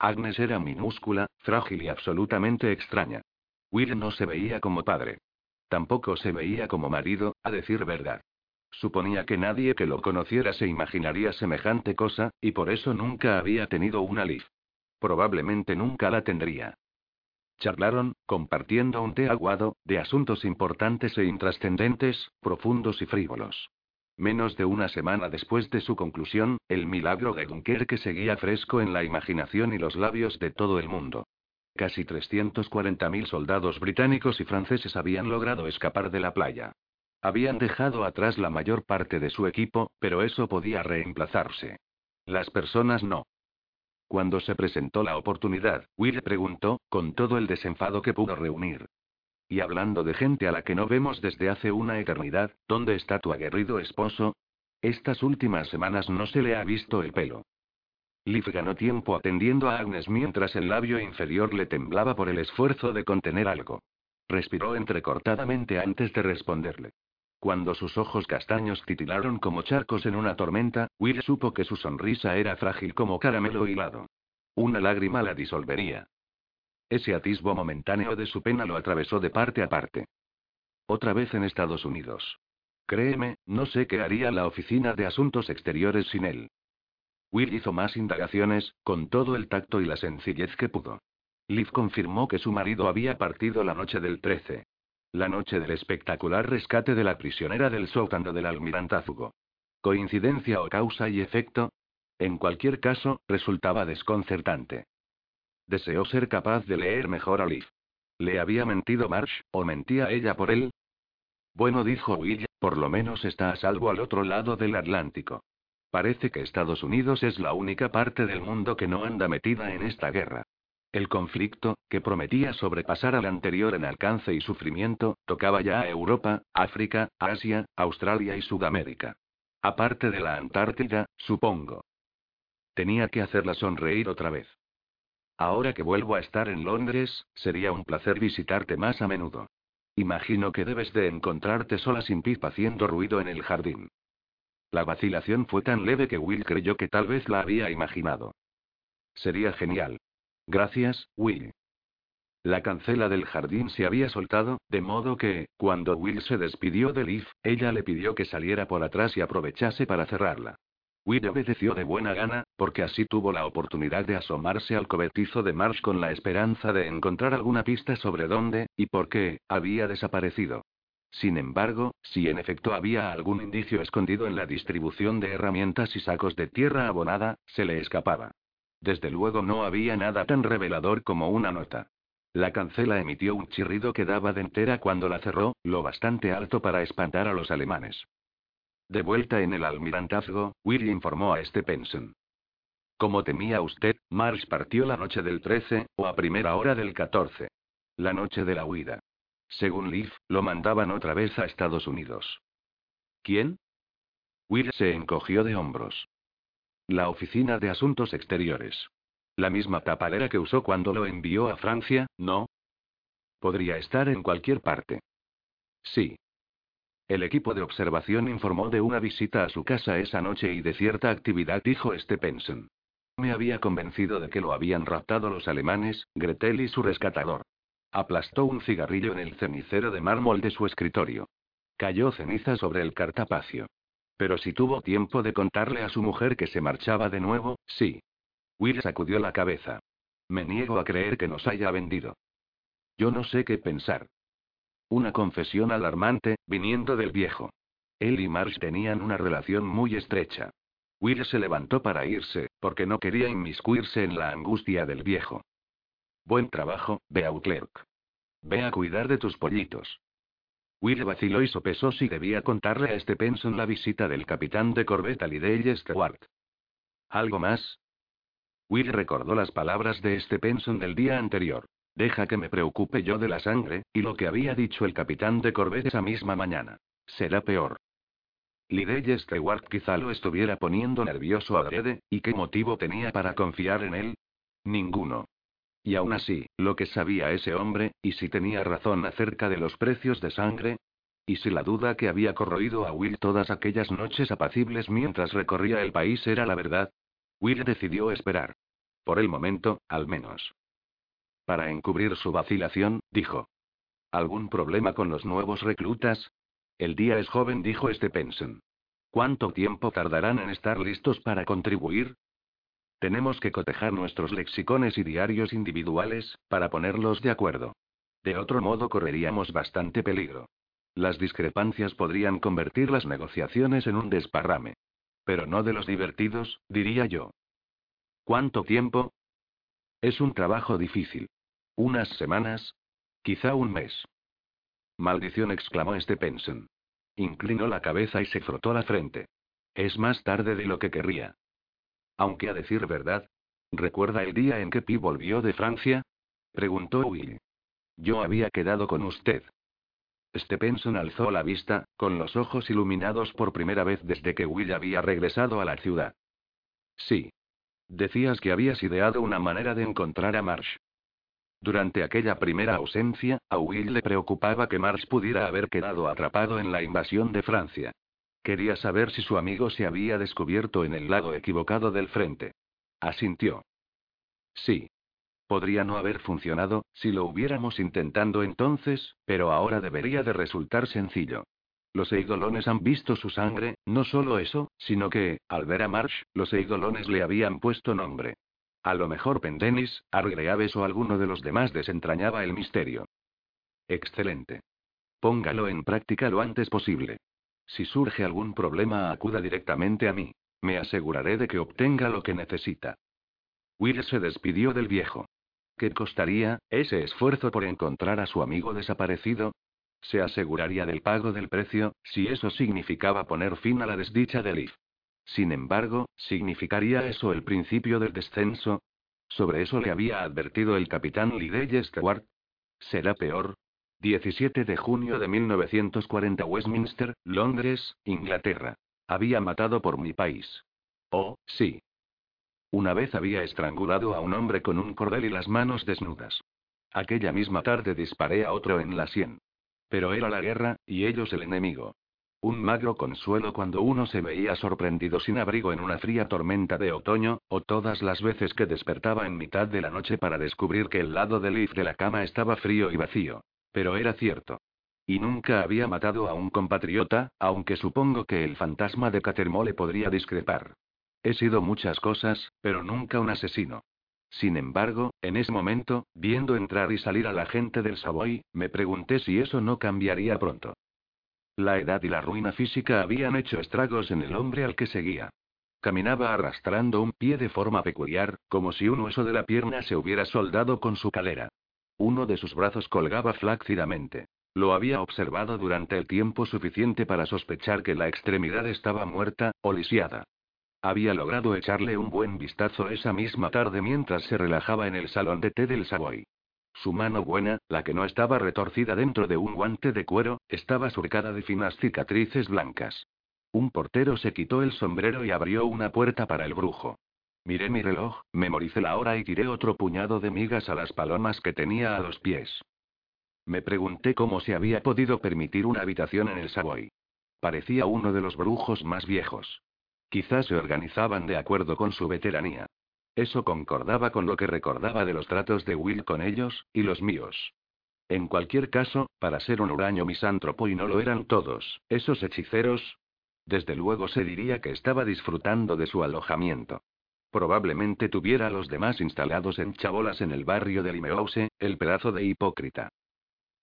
Agnes era minúscula, frágil y absolutamente extraña. Will no se veía como padre. Tampoco se veía como marido, a decir verdad. Suponía que nadie que lo conociera se imaginaría semejante cosa, y por eso nunca había tenido una Liv. Probablemente nunca la tendría. Charlaron, compartiendo un té aguado, de asuntos importantes e intrascendentes, profundos y frívolos. Menos de una semana después de su conclusión, el milagro de Dunkerque seguía fresco en la imaginación y los labios de todo el mundo. Casi 340.000 soldados británicos y franceses habían logrado escapar de la playa. Habían dejado atrás la mayor parte de su equipo, pero eso podía reemplazarse. Las personas no. Cuando se presentó la oportunidad, Will preguntó, con todo el desenfado que pudo reunir. Y hablando de gente a la que no vemos desde hace una eternidad, ¿dónde está tu aguerrido esposo? Estas últimas semanas no se le ha visto el pelo. Liv ganó tiempo atendiendo a Agnes mientras el labio inferior le temblaba por el esfuerzo de contener algo. Respiró entrecortadamente antes de responderle. Cuando sus ojos castaños titilaron como charcos en una tormenta, Will supo que su sonrisa era frágil como caramelo hilado. Una lágrima la disolvería. Ese atisbo momentáneo de su pena lo atravesó de parte a parte. Otra vez en Estados Unidos. Créeme, no sé qué haría la Oficina de Asuntos Exteriores sin él. Will hizo más indagaciones, con todo el tacto y la sencillez que pudo. Liv confirmó que su marido había partido la noche del 13. La noche del espectacular rescate de la prisionera del sótano del almirantazgo. ¿Coincidencia o causa y efecto? En cualquier caso, resultaba desconcertante. Deseó ser capaz de leer mejor a Liv. ¿Le había mentido Marsh, o mentía ella por él? Bueno, dijo Will, por lo menos está a salvo al otro lado del Atlántico. Parece que Estados Unidos es la única parte del mundo que no anda metida en esta guerra. El conflicto, que prometía sobrepasar al anterior en alcance y sufrimiento, tocaba ya a Europa, África, Asia, Australia y Sudamérica. Aparte de la Antártida, supongo. Tenía que hacerla sonreír otra vez. Ahora que vuelvo a estar en Londres, sería un placer visitarte más a menudo. Imagino que debes de encontrarte sola sin Pip haciendo ruido en el jardín. La vacilación fue tan leve que Will creyó que tal vez la había imaginado. Sería genial. Gracias, Will. La cancela del jardín se había soltado, de modo que, cuando Will se despidió de Liv, ella le pidió que saliera por atrás y aprovechase para cerrarla. Will obedeció de buena gana, porque así tuvo la oportunidad de asomarse al cobertizo de Marsh con la esperanza de encontrar alguna pista sobre dónde, y por qué, había desaparecido. Sin embargo, si en efecto había algún indicio escondido en la distribución de herramientas y sacos de tierra abonada, se le escapaba. Desde luego no había nada tan revelador como una nota. La cancela emitió un chirrido que daba de entera cuando la cerró, lo bastante alto para espantar a los alemanes. De vuelta en el almirantazgo, Will informó a Stephenson. Como temía usted, Marsh partió la noche del 13, o a primera hora del 14. La noche de la huida. Según Leaf, lo mandaban otra vez a Estados Unidos. ¿Quién? Will se encogió de hombros. La Oficina de Asuntos Exteriores. La misma tapadera que usó cuando lo envió a Francia, ¿no? Podría estar en cualquier parte. Sí. El equipo de observación informó de una visita a su casa esa noche y de cierta actividad, dijo Stephenson. Me había convencido de que lo habían raptado los alemanes, Gretel y su rescatador. Aplastó un cigarrillo en el cenicero de mármol de su escritorio. Cayó ceniza sobre el cartapacio. Pero si tuvo tiempo de contarle a su mujer que se marchaba de nuevo, sí. Will sacudió la cabeza. Me niego a creer que nos haya vendido. Yo no sé qué pensar. Una confesión alarmante, viniendo del viejo. Él y Marsh tenían una relación muy estrecha. Will se levantó para irse, porque no quería inmiscuirse en la angustia del viejo. Buen trabajo, Beauclerk. Ve a cuidar de tus pollitos. Will vaciló y sopesó si debía contarle a Stephenson la visita del capitán de corbeta Lidell Stewart. ¿Algo más? Will recordó las palabras de Stephenson del día anterior. Deja que me preocupe yo de la sangre, y lo que había dicho el capitán de corbeta esa misma mañana. Será peor. Lidell Stewart quizá lo estuviera poniendo nervioso adrede, ¿y qué motivo tenía para confiar en él? Ninguno. Y aún así, lo que sabía ese hombre, y si tenía razón acerca de los precios de sangre, y si la duda que había corroído a Will todas aquellas noches apacibles mientras recorría el país era la verdad, Will decidió esperar. Por el momento, al menos. Para encubrir su vacilación, dijo. ¿Algún problema con los nuevos reclutas? El día es joven, dijo Stephenson. ¿Cuánto tiempo tardarán en estar listos para contribuir? Tenemos que cotejar nuestros lexicones y diarios individuales, para ponerlos de acuerdo. De otro modo correríamos bastante peligro. Las discrepancias podrían convertir las negociaciones en un desparrame. Pero no de los divertidos, diría yo. ¿Cuánto tiempo? Es un trabajo difícil. ¿Unas semanas? Quizá un mes. Maldición, exclamó Stephenson. Inclinó la cabeza y se frotó la frente. Es más tarde de lo que querría. Aunque a decir verdad. ¿Recuerda el día en que Pi volvió de Francia? Preguntó Will. Yo había quedado con usted. Stephenson alzó la vista, con los ojos iluminados por primera vez desde que Will había regresado a la ciudad. Sí. Decías que habías ideado una manera de encontrar a Marsh. Durante aquella primera ausencia, a Will le preocupaba que Marsh pudiera haber quedado atrapado en la invasión de Francia. Quería saber si su amigo se había descubierto en el lado equivocado del frente. Asintió. Sí. Podría no haber funcionado, si lo hubiéramos intentando entonces, pero ahora debería de resultar sencillo. Los eidolones han visto su sangre, no solo eso, sino que, al ver a Marsh, los eidolones le habían puesto nombre. A lo mejor Pendenis, Argreaves o alguno de los demás desentrañaba el misterio. Excelente. Póngalo en práctica lo antes posible. Si surge algún problema, acuda directamente a mí. Me aseguraré de que obtenga lo que necesita. Will se despidió del viejo. ¿Qué costaría, ese esfuerzo por encontrar a su amigo desaparecido? Se aseguraría del pago del precio, si eso significaba poner fin a la desdicha de Leaf. Sin embargo, ¿significaría eso el principio del descenso? Sobre eso le había advertido el capitán Lidey Stewart. Será peor. 17 de junio de 1940 Westminster, Londres, Inglaterra. Había matado por mi país. Oh, sí. Una vez había estrangulado a un hombre con un cordel y las manos desnudas. Aquella misma tarde disparé a otro en la sien. Pero era la guerra, y ellos el enemigo. Un magro consuelo cuando uno se veía sorprendido sin abrigo en una fría tormenta de otoño, o todas las veces que despertaba en mitad de la noche para descubrir que el lado del if de la cama estaba frío y vacío. Pero era cierto. Y nunca había matado a un compatriota, aunque supongo que el fantasma de Catermole podría discrepar. He sido muchas cosas, pero nunca un asesino. Sin embargo, en ese momento, viendo entrar y salir a la gente del Savoy, me pregunté si eso no cambiaría pronto. La edad y la ruina física habían hecho estragos en el hombre al que seguía. Caminaba arrastrando un pie de forma peculiar, como si un hueso de la pierna se hubiera soldado con su calera. Uno de sus brazos colgaba flácidamente. Lo había observado durante el tiempo suficiente para sospechar que la extremidad estaba muerta, o lisiada. Había logrado echarle un buen vistazo esa misma tarde mientras se relajaba en el salón de té del Savoy. Su mano buena, la que no estaba retorcida dentro de un guante de cuero, estaba surcada de finas cicatrices blancas. Un portero se quitó el sombrero y abrió una puerta para el brujo. Miré mi reloj, memoricé la hora y tiré otro puñado de migas a las palomas que tenía a los pies. Me pregunté cómo se había podido permitir una habitación en el Savoy. Parecía uno de los brujos más viejos. Quizás se organizaban de acuerdo con su veteranía. Eso concordaba con lo que recordaba de los tratos de Will con ellos, y los míos. En cualquier caso, para ser un huraño misántropo y no lo eran todos, esos hechiceros. Desde luego se diría que estaba disfrutando de su alojamiento. Probablemente tuviera a los demás instalados en chabolas en el barrio de Limehouse, el pedazo de hipócrita.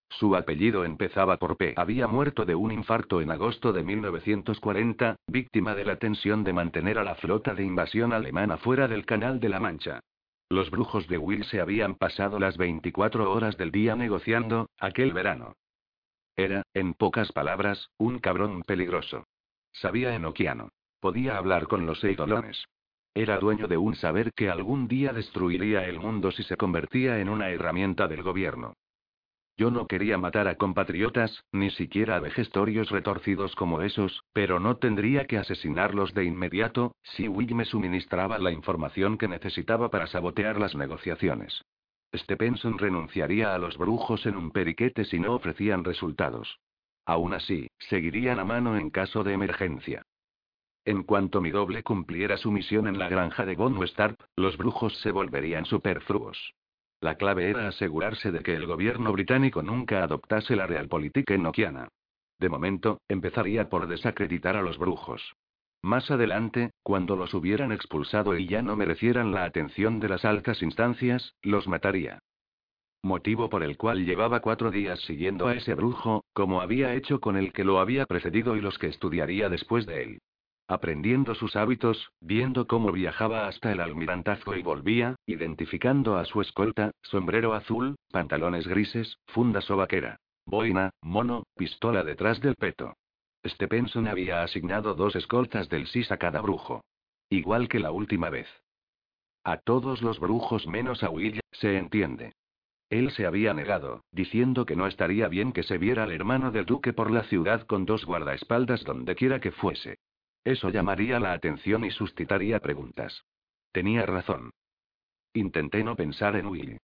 Su apellido empezaba por P. Había muerto de un infarto en agosto de 1940, víctima de la tensión de mantener a la flota de invasión alemana fuera del Canal de la Mancha. Los brujos de Will se habían pasado las 24 horas del día negociando, aquel verano. Era, en pocas palabras, un cabrón peligroso. Sabía enoquiano. Podía hablar con los eidolones. Era dueño de un saber que algún día destruiría el mundo si se convertía en una herramienta del gobierno. Yo no quería matar a compatriotas, ni siquiera a vejestorios retorcidos como esos, pero no tendría que asesinarlos de inmediato, si Will me suministraba la información que necesitaba para sabotear las negociaciones. Stepenson renunciaría a los brujos en un periquete si no ofrecían resultados. Aún así, seguirían a mano en caso de emergencia. En cuanto mi doble cumpliera su misión en la granja de Von los brujos se volverían superfluos. La clave era asegurarse de que el gobierno británico nunca adoptase la realpolitik enoquiana. De momento, empezaría por desacreditar a los brujos. Más adelante, cuando los hubieran expulsado y ya no merecieran la atención de las altas instancias, los mataría. Motivo por el cual llevaba cuatro días siguiendo a ese brujo, como había hecho con el que lo había precedido y los que estudiaría después de él aprendiendo sus hábitos, viendo cómo viajaba hasta el almirantazgo y volvía, identificando a su escolta, sombrero azul, pantalones grises, funda sobaquera, boina, mono, pistola detrás del peto. Stepenson había asignado dos escoltas del SIS a cada brujo. Igual que la última vez. A todos los brujos menos a Will, se entiende. Él se había negado, diciendo que no estaría bien que se viera al hermano del duque por la ciudad con dos guardaespaldas donde quiera que fuese. Eso llamaría la atención y suscitaría preguntas. Tenía razón. Intenté no pensar en Will.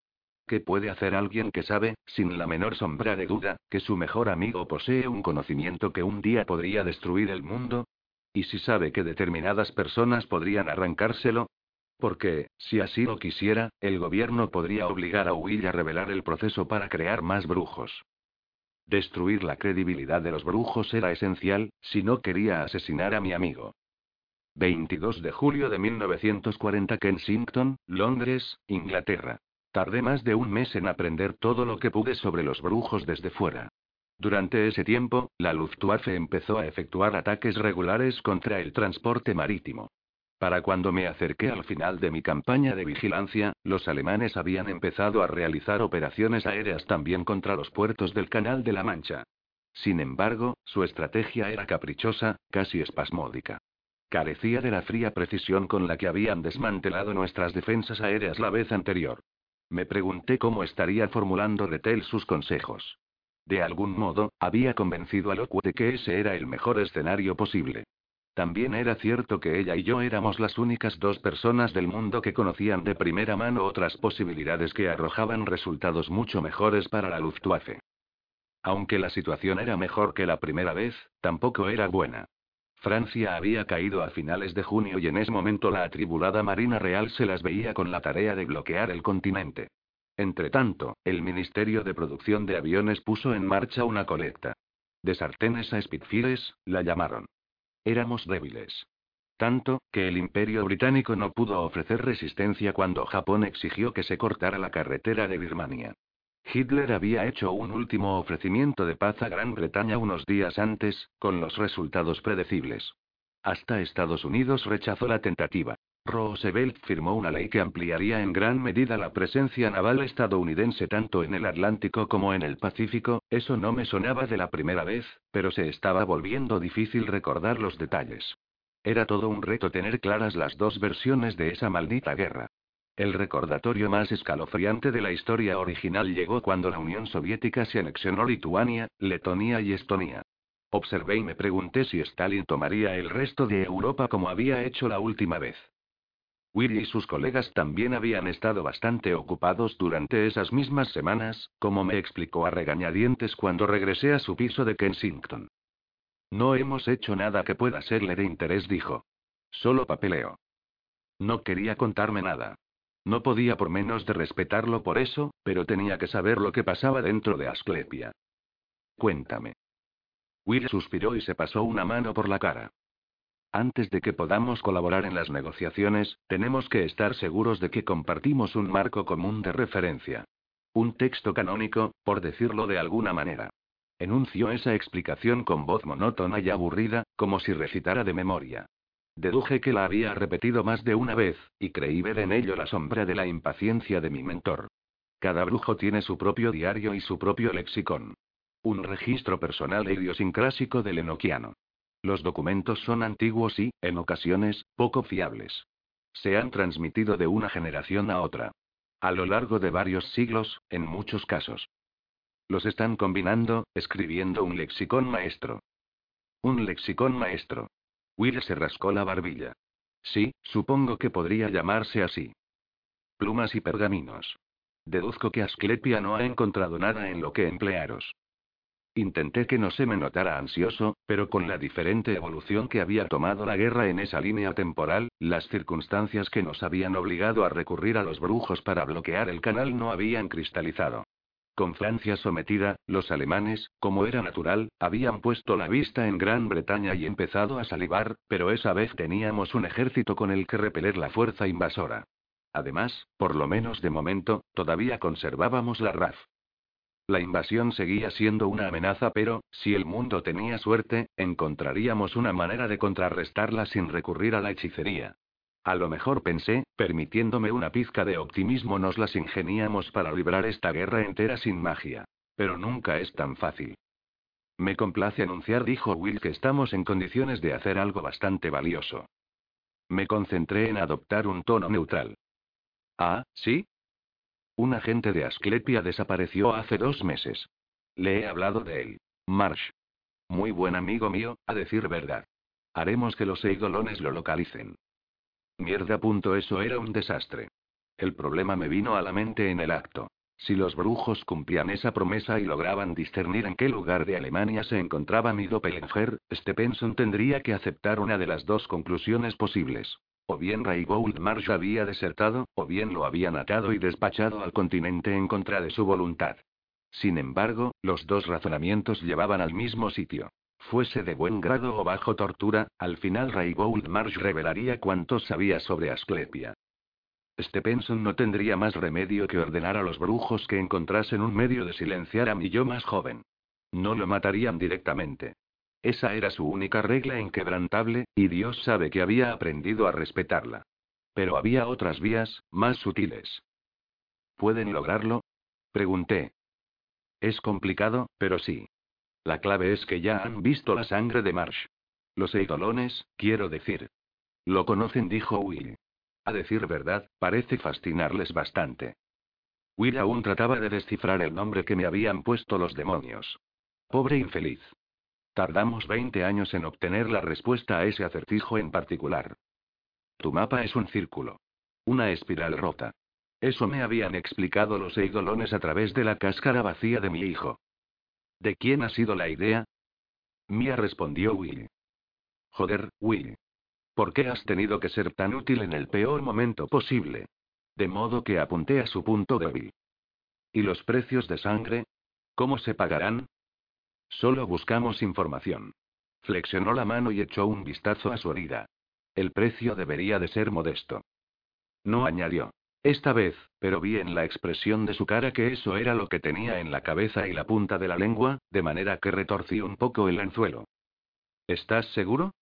¿Qué puede hacer alguien que sabe, sin la menor sombra de duda, que su mejor amigo posee un conocimiento que un día podría destruir el mundo? ¿Y si sabe que determinadas personas podrían arrancárselo? Porque, si así lo quisiera, el gobierno podría obligar a Will a revelar el proceso para crear más brujos. Destruir la credibilidad de los brujos era esencial, si no quería asesinar a mi amigo. 22 de julio de 1940 Kensington, Londres, Inglaterra. Tardé más de un mes en aprender todo lo que pude sobre los brujos desde fuera. Durante ese tiempo, la Luftwaffe empezó a efectuar ataques regulares contra el transporte marítimo. Para cuando me acerqué al final de mi campaña de vigilancia, los alemanes habían empezado a realizar operaciones aéreas también contra los puertos del Canal de la Mancha. Sin embargo, su estrategia era caprichosa, casi espasmódica. Carecía de la fría precisión con la que habían desmantelado nuestras defensas aéreas la vez anterior. Me pregunté cómo estaría formulando Retel sus consejos. De algún modo, había convencido a Lockwood de que ese era el mejor escenario posible. También era cierto que ella y yo éramos las únicas dos personas del mundo que conocían de primera mano otras posibilidades que arrojaban resultados mucho mejores para la Luftwaffe. Aunque la situación era mejor que la primera vez, tampoco era buena. Francia había caído a finales de junio y en ese momento la atribulada Marina Real se las veía con la tarea de bloquear el continente. Entretanto, el Ministerio de Producción de Aviones puso en marcha una colecta. De sartenes a Spitfires, la llamaron. Éramos débiles. Tanto, que el Imperio Británico no pudo ofrecer resistencia cuando Japón exigió que se cortara la carretera de Birmania. Hitler había hecho un último ofrecimiento de paz a Gran Bretaña unos días antes, con los resultados predecibles. Hasta Estados Unidos rechazó la tentativa. Roosevelt firmó una ley que ampliaría en gran medida la presencia naval estadounidense tanto en el Atlántico como en el Pacífico, eso no me sonaba de la primera vez, pero se estaba volviendo difícil recordar los detalles. Era todo un reto tener claras las dos versiones de esa maldita guerra. El recordatorio más escalofriante de la historia original llegó cuando la Unión Soviética se anexionó Lituania, Letonia y Estonia. Observé y me pregunté si Stalin tomaría el resto de Europa como había hecho la última vez. Will y sus colegas también habían estado bastante ocupados durante esas mismas semanas, como me explicó a regañadientes cuando regresé a su piso de Kensington. No hemos hecho nada que pueda serle de interés, dijo. Solo papeleo. No quería contarme nada. No podía por menos de respetarlo por eso, pero tenía que saber lo que pasaba dentro de Asclepia. Cuéntame. Will suspiró y se pasó una mano por la cara. Antes de que podamos colaborar en las negociaciones, tenemos que estar seguros de que compartimos un marco común de referencia. Un texto canónico, por decirlo de alguna manera. Enunció esa explicación con voz monótona y aburrida, como si recitara de memoria. Deduje que la había repetido más de una vez, y creí ver en ello la sombra de la impaciencia de mi mentor. Cada brujo tiene su propio diario y su propio lexicón. Un registro personal e idiosincrásico del enoquiano. Los documentos son antiguos y, en ocasiones, poco fiables. Se han transmitido de una generación a otra. A lo largo de varios siglos, en muchos casos. Los están combinando, escribiendo un lexicón maestro. Un lexicón maestro. Will se rascó la barbilla. Sí, supongo que podría llamarse así. Plumas y pergaminos. Deduzco que Asclepia no ha encontrado nada en lo que emplearos. Intenté que no se me notara ansioso, pero con la diferente evolución que había tomado la guerra en esa línea temporal, las circunstancias que nos habían obligado a recurrir a los brujos para bloquear el canal no habían cristalizado. Con Francia sometida, los alemanes, como era natural, habían puesto la vista en Gran Bretaña y empezado a salivar, pero esa vez teníamos un ejército con el que repeler la fuerza invasora. Además, por lo menos de momento, todavía conservábamos la RAF. La invasión seguía siendo una amenaza, pero, si el mundo tenía suerte, encontraríamos una manera de contrarrestarla sin recurrir a la hechicería. A lo mejor pensé, permitiéndome una pizca de optimismo, nos las ingeniamos para librar esta guerra entera sin magia. Pero nunca es tan fácil. Me complace anunciar, dijo Will, que estamos en condiciones de hacer algo bastante valioso. Me concentré en adoptar un tono neutral. Ah, ¿sí? Un agente de Asclepia desapareció hace dos meses. Le he hablado de él. Marsh. Muy buen amigo mío, a decir verdad. Haremos que los eidolones lo localicen. Mierda. Eso era un desastre. El problema me vino a la mente en el acto. Si los brujos cumplían esa promesa y lograban discernir en qué lugar de Alemania se encontraba mi doppelganger, Stephenson tendría que aceptar una de las dos conclusiones posibles. O bien Raybould Marsh había desertado, o bien lo habían atado y despachado al continente en contra de su voluntad. Sin embargo, los dos razonamientos llevaban al mismo sitio. Fuese de buen grado o bajo tortura, al final Raybould Marsh revelaría cuánto sabía sobre Asclepia. Stephenson no tendría más remedio que ordenar a los brujos que encontrasen un medio de silenciar a mi yo más joven. No lo matarían directamente. Esa era su única regla inquebrantable, y Dios sabe que había aprendido a respetarla. Pero había otras vías, más sutiles. ¿Pueden lograrlo? Pregunté. Es complicado, pero sí. La clave es que ya han visto la sangre de Marsh. Los eidolones, quiero decir. Lo conocen, dijo Will. A decir verdad, parece fascinarles bastante. Will aún trataba de descifrar el nombre que me habían puesto los demonios. Pobre infeliz. Tardamos 20 años en obtener la respuesta a ese acertijo en particular. Tu mapa es un círculo. Una espiral rota. Eso me habían explicado los eidolones a través de la cáscara vacía de mi hijo. ¿De quién ha sido la idea? Mía respondió Will. Joder, Will. ¿Por qué has tenido que ser tan útil en el peor momento posible? De modo que apunté a su punto débil. ¿Y los precios de sangre? ¿Cómo se pagarán? Solo buscamos información. Flexionó la mano y echó un vistazo a su herida. El precio debería de ser modesto. No añadió. Esta vez, pero vi en la expresión de su cara que eso era lo que tenía en la cabeza y la punta de la lengua, de manera que retorcí un poco el anzuelo. ¿Estás seguro?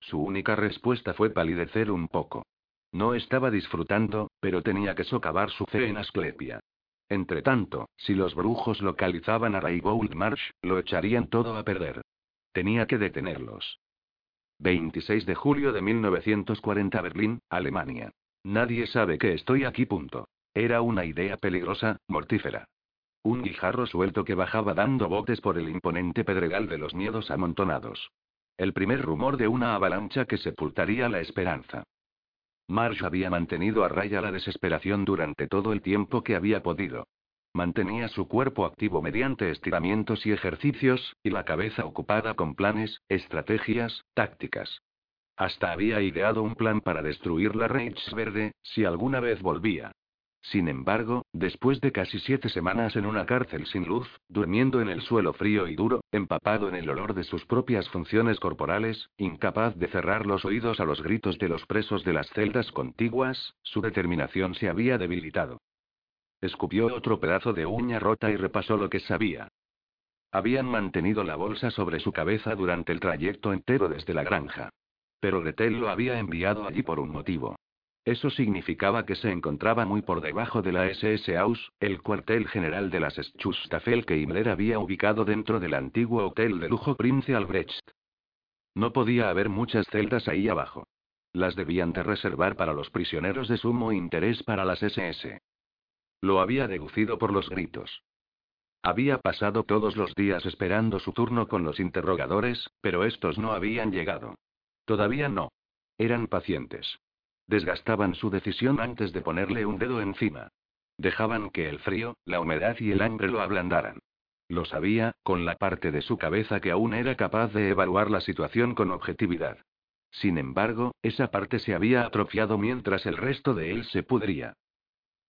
Su única respuesta fue palidecer un poco. No estaba disfrutando, pero tenía que socavar su fe en Asclepia. Entretanto, si los brujos localizaban a Raybould Marsh, lo echarían todo a perder. Tenía que detenerlos. 26 de julio de 1940 Berlín, Alemania. Nadie sabe que estoy aquí. Punto. Era una idea peligrosa, mortífera. Un guijarro suelto que bajaba dando botes por el imponente pedregal de los miedos amontonados. El primer rumor de una avalancha que sepultaría la esperanza. Marsh había mantenido a raya la desesperación durante todo el tiempo que había podido. Mantenía su cuerpo activo mediante estiramientos y ejercicios, y la cabeza ocupada con planes, estrategias, tácticas. Hasta había ideado un plan para destruir la Verde, si alguna vez volvía. Sin embargo, después de casi siete semanas en una cárcel sin luz, durmiendo en el suelo frío y duro, empapado en el olor de sus propias funciones corporales, incapaz de cerrar los oídos a los gritos de los presos de las celdas contiguas, su determinación se había debilitado. Escupió otro pedazo de uña rota y repasó lo que sabía. Habían mantenido la bolsa sobre su cabeza durante el trayecto entero desde la granja. Pero Gretel lo había enviado allí por un motivo. Eso significaba que se encontraba muy por debajo de la SS Aus, el cuartel general de las Schustaffel que Himmler había ubicado dentro del antiguo hotel de lujo Prince Albrecht. No podía haber muchas celdas ahí abajo. Las debían de reservar para los prisioneros de sumo interés para las SS. Lo había deducido por los gritos. Había pasado todos los días esperando su turno con los interrogadores, pero estos no habían llegado. Todavía no. Eran pacientes. Desgastaban su decisión antes de ponerle un dedo encima. Dejaban que el frío, la humedad y el hambre lo ablandaran. Lo sabía, con la parte de su cabeza que aún era capaz de evaluar la situación con objetividad. Sin embargo, esa parte se había atrofiado mientras el resto de él se pudría.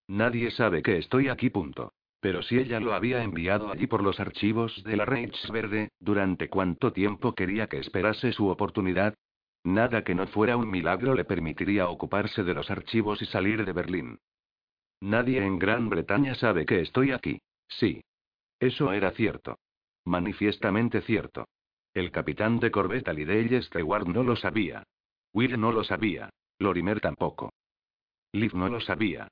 Nadie sabe que estoy aquí. Punto. Pero si ella lo había enviado allí por los archivos de la Verde, ¿durante cuánto tiempo quería que esperase su oportunidad? Nada que no fuera un milagro le permitiría ocuparse de los archivos y salir de Berlín. Nadie en Gran Bretaña sabe que estoy aquí. Sí. Eso era cierto. Manifiestamente cierto. El capitán de corbeta Lidell Stewart no lo sabía. Will no lo sabía. Lorimer tampoco. Liv no lo sabía.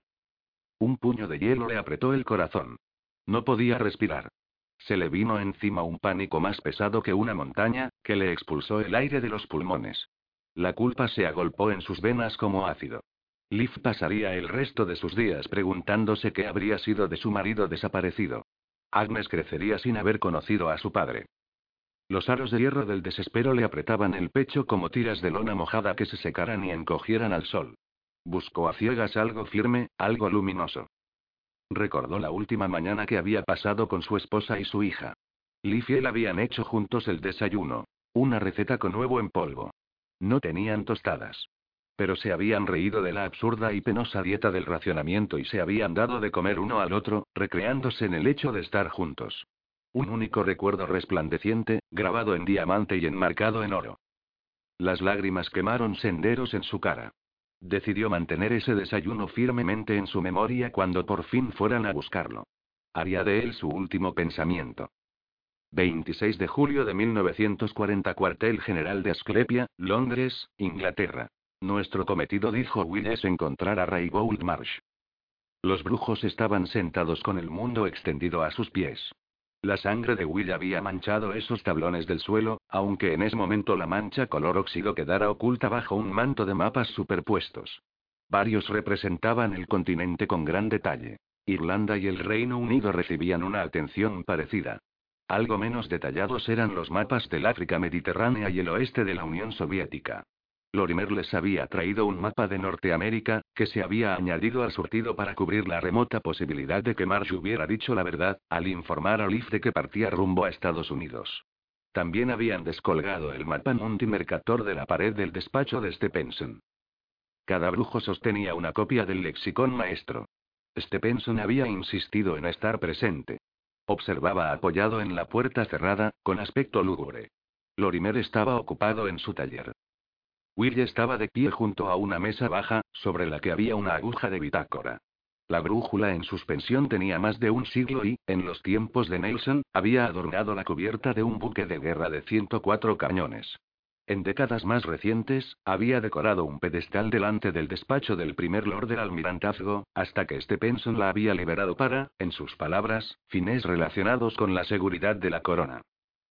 Un puño de hielo le apretó el corazón. No podía respirar. Se le vino encima un pánico más pesado que una montaña, que le expulsó el aire de los pulmones. La culpa se agolpó en sus venas como ácido. Liv pasaría el resto de sus días preguntándose qué habría sido de su marido desaparecido. Agnes crecería sin haber conocido a su padre. Los aros de hierro del desespero le apretaban el pecho como tiras de lona mojada que se secaran y encogieran al sol. Buscó a ciegas algo firme, algo luminoso. Recordó la última mañana que había pasado con su esposa y su hija. Liv y él habían hecho juntos el desayuno. Una receta con huevo en polvo. No tenían tostadas. Pero se habían reído de la absurda y penosa dieta del racionamiento y se habían dado de comer uno al otro, recreándose en el hecho de estar juntos. Un único recuerdo resplandeciente, grabado en diamante y enmarcado en oro. Las lágrimas quemaron senderos en su cara. Decidió mantener ese desayuno firmemente en su memoria cuando por fin fueran a buscarlo. Haría de él su último pensamiento. 26 de julio de 1940 Cuartel General de Asclepia, Londres, Inglaterra. Nuestro cometido, dijo Will, es encontrar a Raybould Marsh. Los brujos estaban sentados con el mundo extendido a sus pies. La sangre de Will había manchado esos tablones del suelo, aunque en ese momento la mancha color óxido quedara oculta bajo un manto de mapas superpuestos. Varios representaban el continente con gran detalle. Irlanda y el Reino Unido recibían una atención parecida. Algo menos detallados eran los mapas del África Mediterránea y el oeste de la Unión Soviética. Lorimer les había traído un mapa de Norteamérica, que se había añadido al surtido para cubrir la remota posibilidad de que Marsh hubiera dicho la verdad, al informar a Leaf de que partía rumbo a Estados Unidos. También habían descolgado el mapa Mercator de la pared del despacho de Stephenson. Cada brujo sostenía una copia del lexicón maestro. Stephenson había insistido en estar presente. Observaba apoyado en la puerta cerrada, con aspecto lúgubre. Lorimer estaba ocupado en su taller. Will estaba de pie junto a una mesa baja, sobre la que había una aguja de bitácora. La brújula en suspensión tenía más de un siglo y, en los tiempos de Nelson, había adornado la cubierta de un buque de guerra de 104 cañones. En décadas más recientes, había decorado un pedestal delante del despacho del primer lord del almirantazgo, hasta que Stephenson la había liberado para, en sus palabras, fines relacionados con la seguridad de la corona.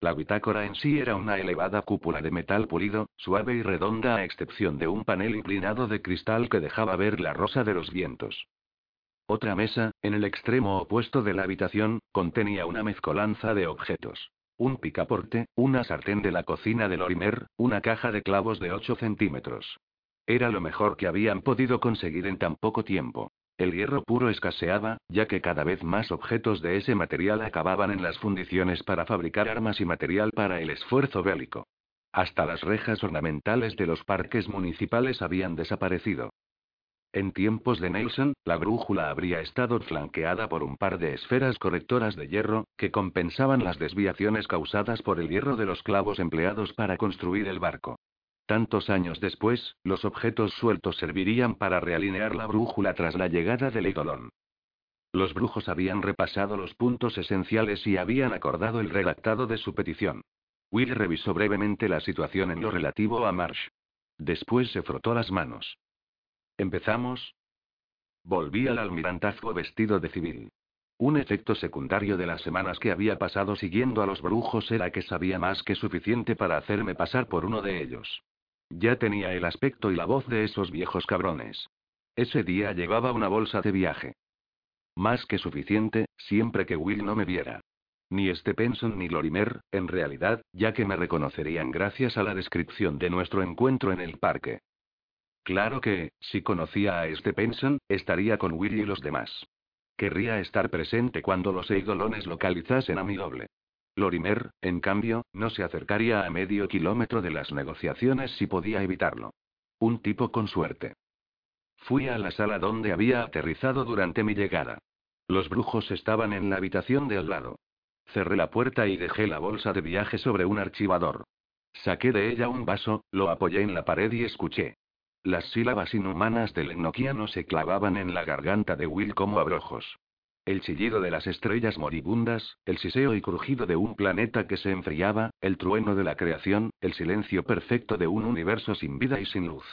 La bitácora en sí era una elevada cúpula de metal pulido, suave y redonda a excepción de un panel inclinado de cristal que dejaba ver la rosa de los vientos. Otra mesa, en el extremo opuesto de la habitación, contenía una mezcolanza de objetos. Un picaporte, una sartén de la cocina de Lorimer, una caja de clavos de 8 centímetros. Era lo mejor que habían podido conseguir en tan poco tiempo. El hierro puro escaseaba, ya que cada vez más objetos de ese material acababan en las fundiciones para fabricar armas y material para el esfuerzo bélico. Hasta las rejas ornamentales de los parques municipales habían desaparecido. En tiempos de Nelson, la brújula habría estado flanqueada por un par de esferas correctoras de hierro, que compensaban las desviaciones causadas por el hierro de los clavos empleados para construir el barco. Tantos años después, los objetos sueltos servirían para realinear la brújula tras la llegada del eidolon. Los brujos habían repasado los puntos esenciales y habían acordado el redactado de su petición. Will revisó brevemente la situación en lo relativo a Marsh. Después se frotó las manos. ¿Empezamos? Volví al almirantazgo vestido de civil. Un efecto secundario de las semanas que había pasado siguiendo a los brujos era que sabía más que suficiente para hacerme pasar por uno de ellos. Ya tenía el aspecto y la voz de esos viejos cabrones. Ese día llevaba una bolsa de viaje. Más que suficiente, siempre que Will no me viera. Ni Stephenson ni Lorimer, en realidad, ya que me reconocerían gracias a la descripción de nuestro encuentro en el parque. Claro que, si conocía a Stephenson, estaría con Will y los demás. Querría estar presente cuando los eidolones localizasen a mi doble. Lorimer, en cambio, no se acercaría a medio kilómetro de las negociaciones si podía evitarlo. Un tipo con suerte. Fui a la sala donde había aterrizado durante mi llegada. Los brujos estaban en la habitación de al lado. Cerré la puerta y dejé la bolsa de viaje sobre un archivador. Saqué de ella un vaso, lo apoyé en la pared y escuché. Las sílabas inhumanas del enoquiano se clavaban en la garganta de Will como abrojos. El chillido de las estrellas moribundas, el siseo y crujido de un planeta que se enfriaba, el trueno de la creación, el silencio perfecto de un universo sin vida y sin luz.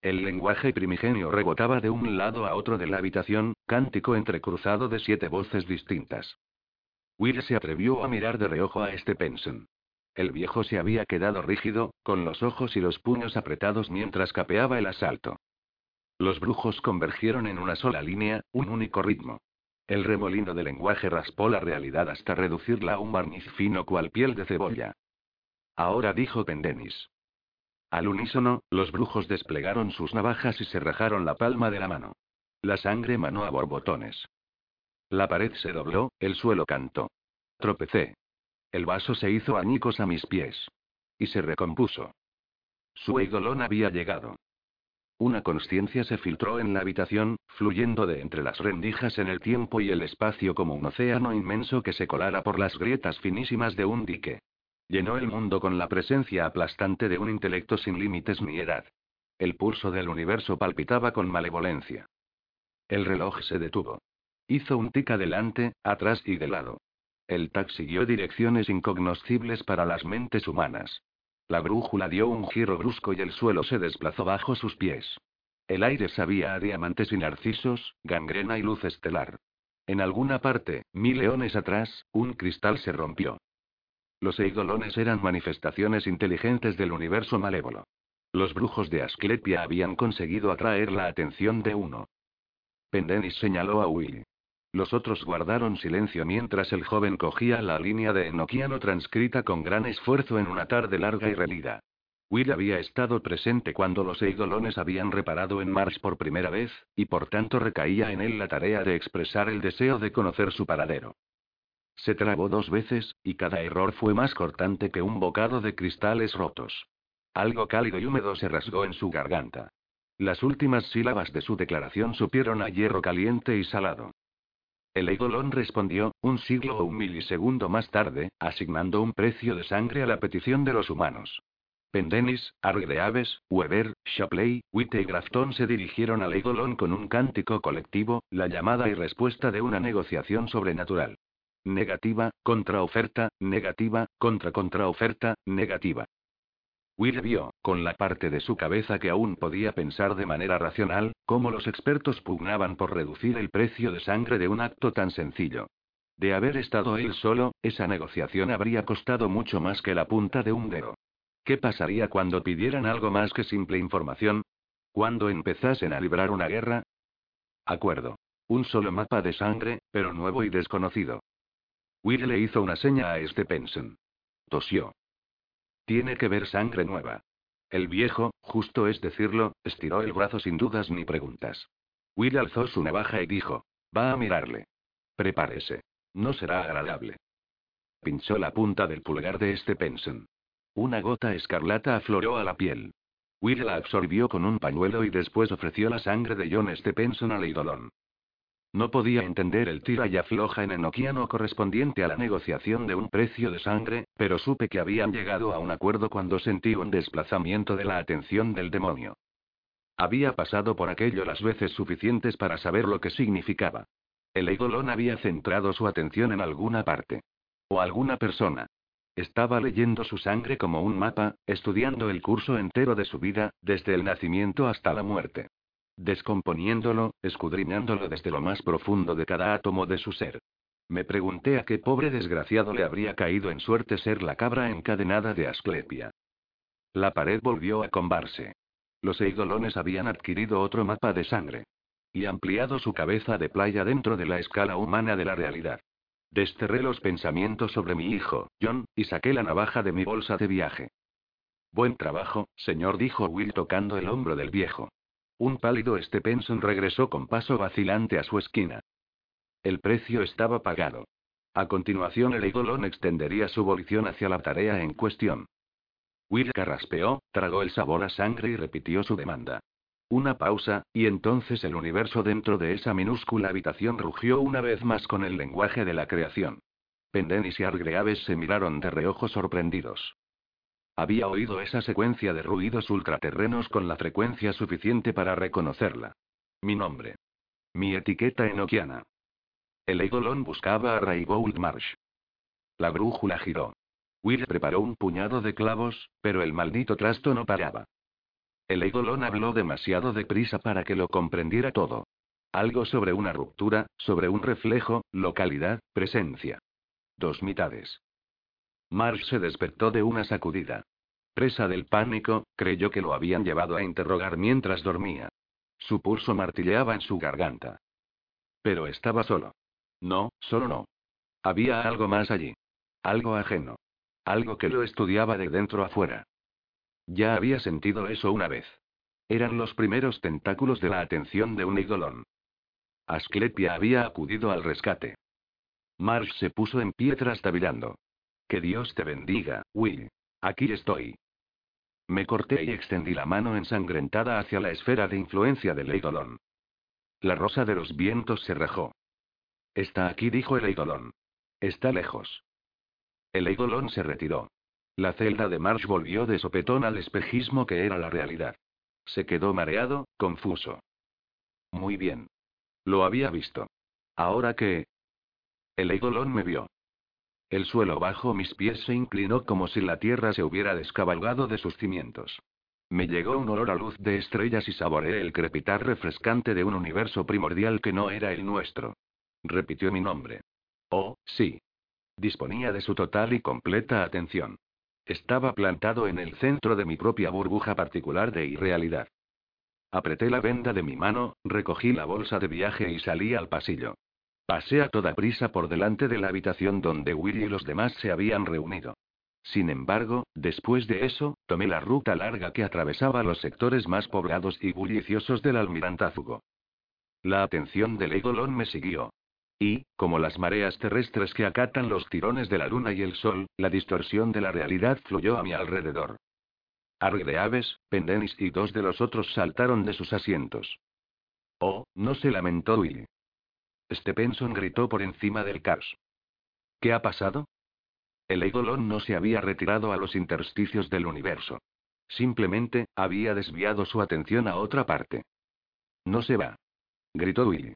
El lenguaje primigenio rebotaba de un lado a otro de la habitación, cántico entrecruzado de siete voces distintas. Will se atrevió a mirar de reojo a este Penson. El viejo se había quedado rígido, con los ojos y los puños apretados mientras capeaba el asalto. Los brujos convergieron en una sola línea, un único ritmo. El remolino de lenguaje raspó la realidad hasta reducirla a un barniz fino cual piel de cebolla. Ahora dijo Pendenis. Al unísono, los brujos desplegaron sus navajas y se rajaron la palma de la mano. La sangre manó a borbotones. La pared se dobló, el suelo cantó. Tropecé. El vaso se hizo añicos a mis pies. Y se recompuso. Su eidolon había llegado. Una conciencia se filtró en la habitación, fluyendo de entre las rendijas en el tiempo y el espacio como un océano inmenso que se colara por las grietas finísimas de un dique. Llenó el mundo con la presencia aplastante de un intelecto sin límites ni edad. El pulso del universo palpitaba con malevolencia. El reloj se detuvo. Hizo un tic adelante, atrás y de lado. El tac siguió direcciones incognoscibles para las mentes humanas. La brújula dio un giro brusco y el suelo se desplazó bajo sus pies. El aire sabía a diamantes y narcisos, gangrena y luz estelar. En alguna parte, mil leones atrás, un cristal se rompió. Los eidolones eran manifestaciones inteligentes del universo malévolo. Los brujos de Asclepia habían conseguido atraer la atención de uno. Pendennis señaló a Will. Los otros guardaron silencio mientras el joven cogía la línea de Enoquiano transcrita con gran esfuerzo en una tarde larga y relida. Will había estado presente cuando los eidolones habían reparado en Mars por primera vez, y por tanto recaía en él la tarea de expresar el deseo de conocer su paradero. Se trabó dos veces, y cada error fue más cortante que un bocado de cristales rotos. Algo cálido y húmedo se rasgó en su garganta. Las últimas sílabas de su declaración supieron a hierro caliente y salado. El Eidolon respondió, un siglo o un milisegundo más tarde, asignando un precio de sangre a la petición de los humanos. Pendennis, Argreaves, Weber, Shapley, Witte y Grafton se dirigieron al Eidolon con un cántico colectivo, la llamada y respuesta de una negociación sobrenatural. Negativa, contraoferta, negativa, contra contraoferta, negativa. Will vio, con la parte de su cabeza que aún podía pensar de manera racional, cómo los expertos pugnaban por reducir el precio de sangre de un acto tan sencillo. De haber estado él solo, esa negociación habría costado mucho más que la punta de un dedo. ¿Qué pasaría cuando pidieran algo más que simple información? ¿Cuándo empezasen a librar una guerra? Acuerdo. Un solo mapa de sangre, pero nuevo y desconocido. Will le hizo una seña a este Penson. Tosió. Tiene que ver sangre nueva. El viejo, justo es decirlo, estiró el brazo sin dudas ni preguntas. Will alzó su navaja y dijo: Va a mirarle. Prepárese. No será agradable. Pinchó la punta del pulgar de este Penson. Una gota escarlata afloró a la piel. Will la absorbió con un pañuelo y después ofreció la sangre de John Stepenson al idolón. No podía entender el tira y afloja en enoquiano correspondiente a la negociación de un precio de sangre, pero supe que habían llegado a un acuerdo cuando sentí un desplazamiento de la atención del demonio. Había pasado por aquello las veces suficientes para saber lo que significaba. El Eidolon había centrado su atención en alguna parte. O alguna persona. Estaba leyendo su sangre como un mapa, estudiando el curso entero de su vida, desde el nacimiento hasta la muerte descomponiéndolo, escudriñándolo desde lo más profundo de cada átomo de su ser. Me pregunté a qué pobre desgraciado le habría caído en suerte ser la cabra encadenada de Asclepia. La pared volvió a combarse. Los eidolones habían adquirido otro mapa de sangre. Y ampliado su cabeza de playa dentro de la escala humana de la realidad. Desterré los pensamientos sobre mi hijo, John, y saqué la navaja de mi bolsa de viaje. Buen trabajo, señor, dijo Will tocando el hombro del viejo. Un pálido Stepenson regresó con paso vacilante a su esquina. El precio estaba pagado. A continuación el Eidolon extendería su volición hacia la tarea en cuestión. Will carraspeó, tragó el sabor a sangre y repitió su demanda. Una pausa, y entonces el universo dentro de esa minúscula habitación rugió una vez más con el lenguaje de la creación. Pendenis y Argreaves se miraron de reojo sorprendidos. Había oído esa secuencia de ruidos ultraterrenos con la frecuencia suficiente para reconocerla. Mi nombre. Mi etiqueta enoquiana. El Eidolon buscaba a Raybould Marsh. La brújula giró. Will preparó un puñado de clavos, pero el maldito trasto no paraba. El Eidolon habló demasiado deprisa para que lo comprendiera todo. Algo sobre una ruptura, sobre un reflejo, localidad, presencia. Dos mitades. Marsh se despertó de una sacudida. Presa del pánico, creyó que lo habían llevado a interrogar mientras dormía. Su pulso martilleaba en su garganta. Pero estaba solo. No, solo no. Había algo más allí. Algo ajeno. Algo que lo estudiaba de dentro a fuera. Ya había sentido eso una vez. Eran los primeros tentáculos de la atención de un idolón. Asclepia había acudido al rescate. Marsh se puso en pie trastabillando. Que Dios te bendiga, Will. Aquí estoy. Me corté y extendí la mano ensangrentada hacia la esfera de influencia del Eidolon. La rosa de los vientos se rajó. Está aquí, dijo el Eidolon. Está lejos. El Eidolon se retiró. La celda de Marsh volvió de sopetón al espejismo que era la realidad. Se quedó mareado, confuso. Muy bien. Lo había visto. Ahora que... El Eidolon me vio. El suelo bajo mis pies se inclinó como si la tierra se hubiera descabalgado de sus cimientos. Me llegó un olor a luz de estrellas y saboreé el crepitar refrescante de un universo primordial que no era el nuestro. Repitió mi nombre. Oh, sí. Disponía de su total y completa atención. Estaba plantado en el centro de mi propia burbuja particular de irrealidad. Apreté la venda de mi mano, recogí la bolsa de viaje y salí al pasillo. Pasé a toda prisa por delante de la habitación donde Willy y los demás se habían reunido. Sin embargo, después de eso, tomé la ruta larga que atravesaba los sectores más poblados y bulliciosos del almirantazgo. La atención del Eidolon me siguió. Y, como las mareas terrestres que acatan los tirones de la luna y el sol, la distorsión de la realidad fluyó a mi alrededor. Arg de aves, Pendenis y dos de los otros saltaron de sus asientos. Oh, no se lamentó Willy. Stepenson gritó por encima del caos. ¿Qué ha pasado? El Eidolon no se había retirado a los intersticios del universo. Simplemente, había desviado su atención a otra parte. No se va. Gritó Willy.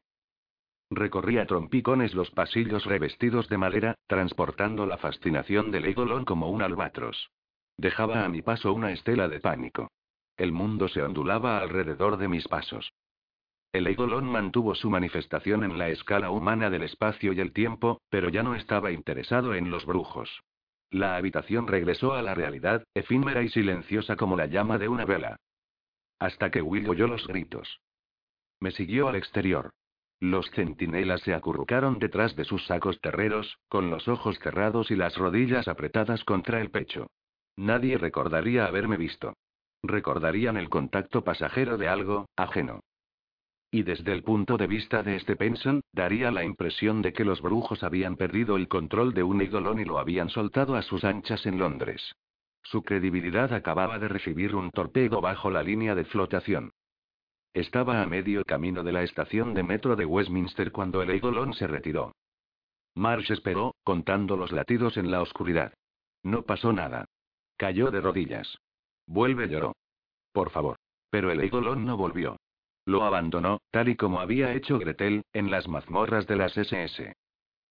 Recorría trompicones los pasillos revestidos de madera, transportando la fascinación del Eidolon como un albatros. Dejaba a mi paso una estela de pánico. El mundo se ondulaba alrededor de mis pasos. El Eidolon mantuvo su manifestación en la escala humana del espacio y el tiempo, pero ya no estaba interesado en los brujos. La habitación regresó a la realidad, efímera y silenciosa como la llama de una vela. Hasta que Will oyó los gritos. Me siguió al exterior. Los centinelas se acurrucaron detrás de sus sacos terreros, con los ojos cerrados y las rodillas apretadas contra el pecho. Nadie recordaría haberme visto. Recordarían el contacto pasajero de algo, ajeno. Y desde el punto de vista de este Penson, daría la impresión de que los brujos habían perdido el control de un idolón y lo habían soltado a sus anchas en Londres. Su credibilidad acababa de recibir un torpedo bajo la línea de flotación. Estaba a medio camino de la estación de metro de Westminster cuando el Eidolon se retiró. Marsh esperó, contando los latidos en la oscuridad. No pasó nada. Cayó de rodillas. Vuelve lloró. Por favor. Pero el Eidolon no volvió. Lo abandonó, tal y como había hecho Gretel, en las mazmorras de las SS.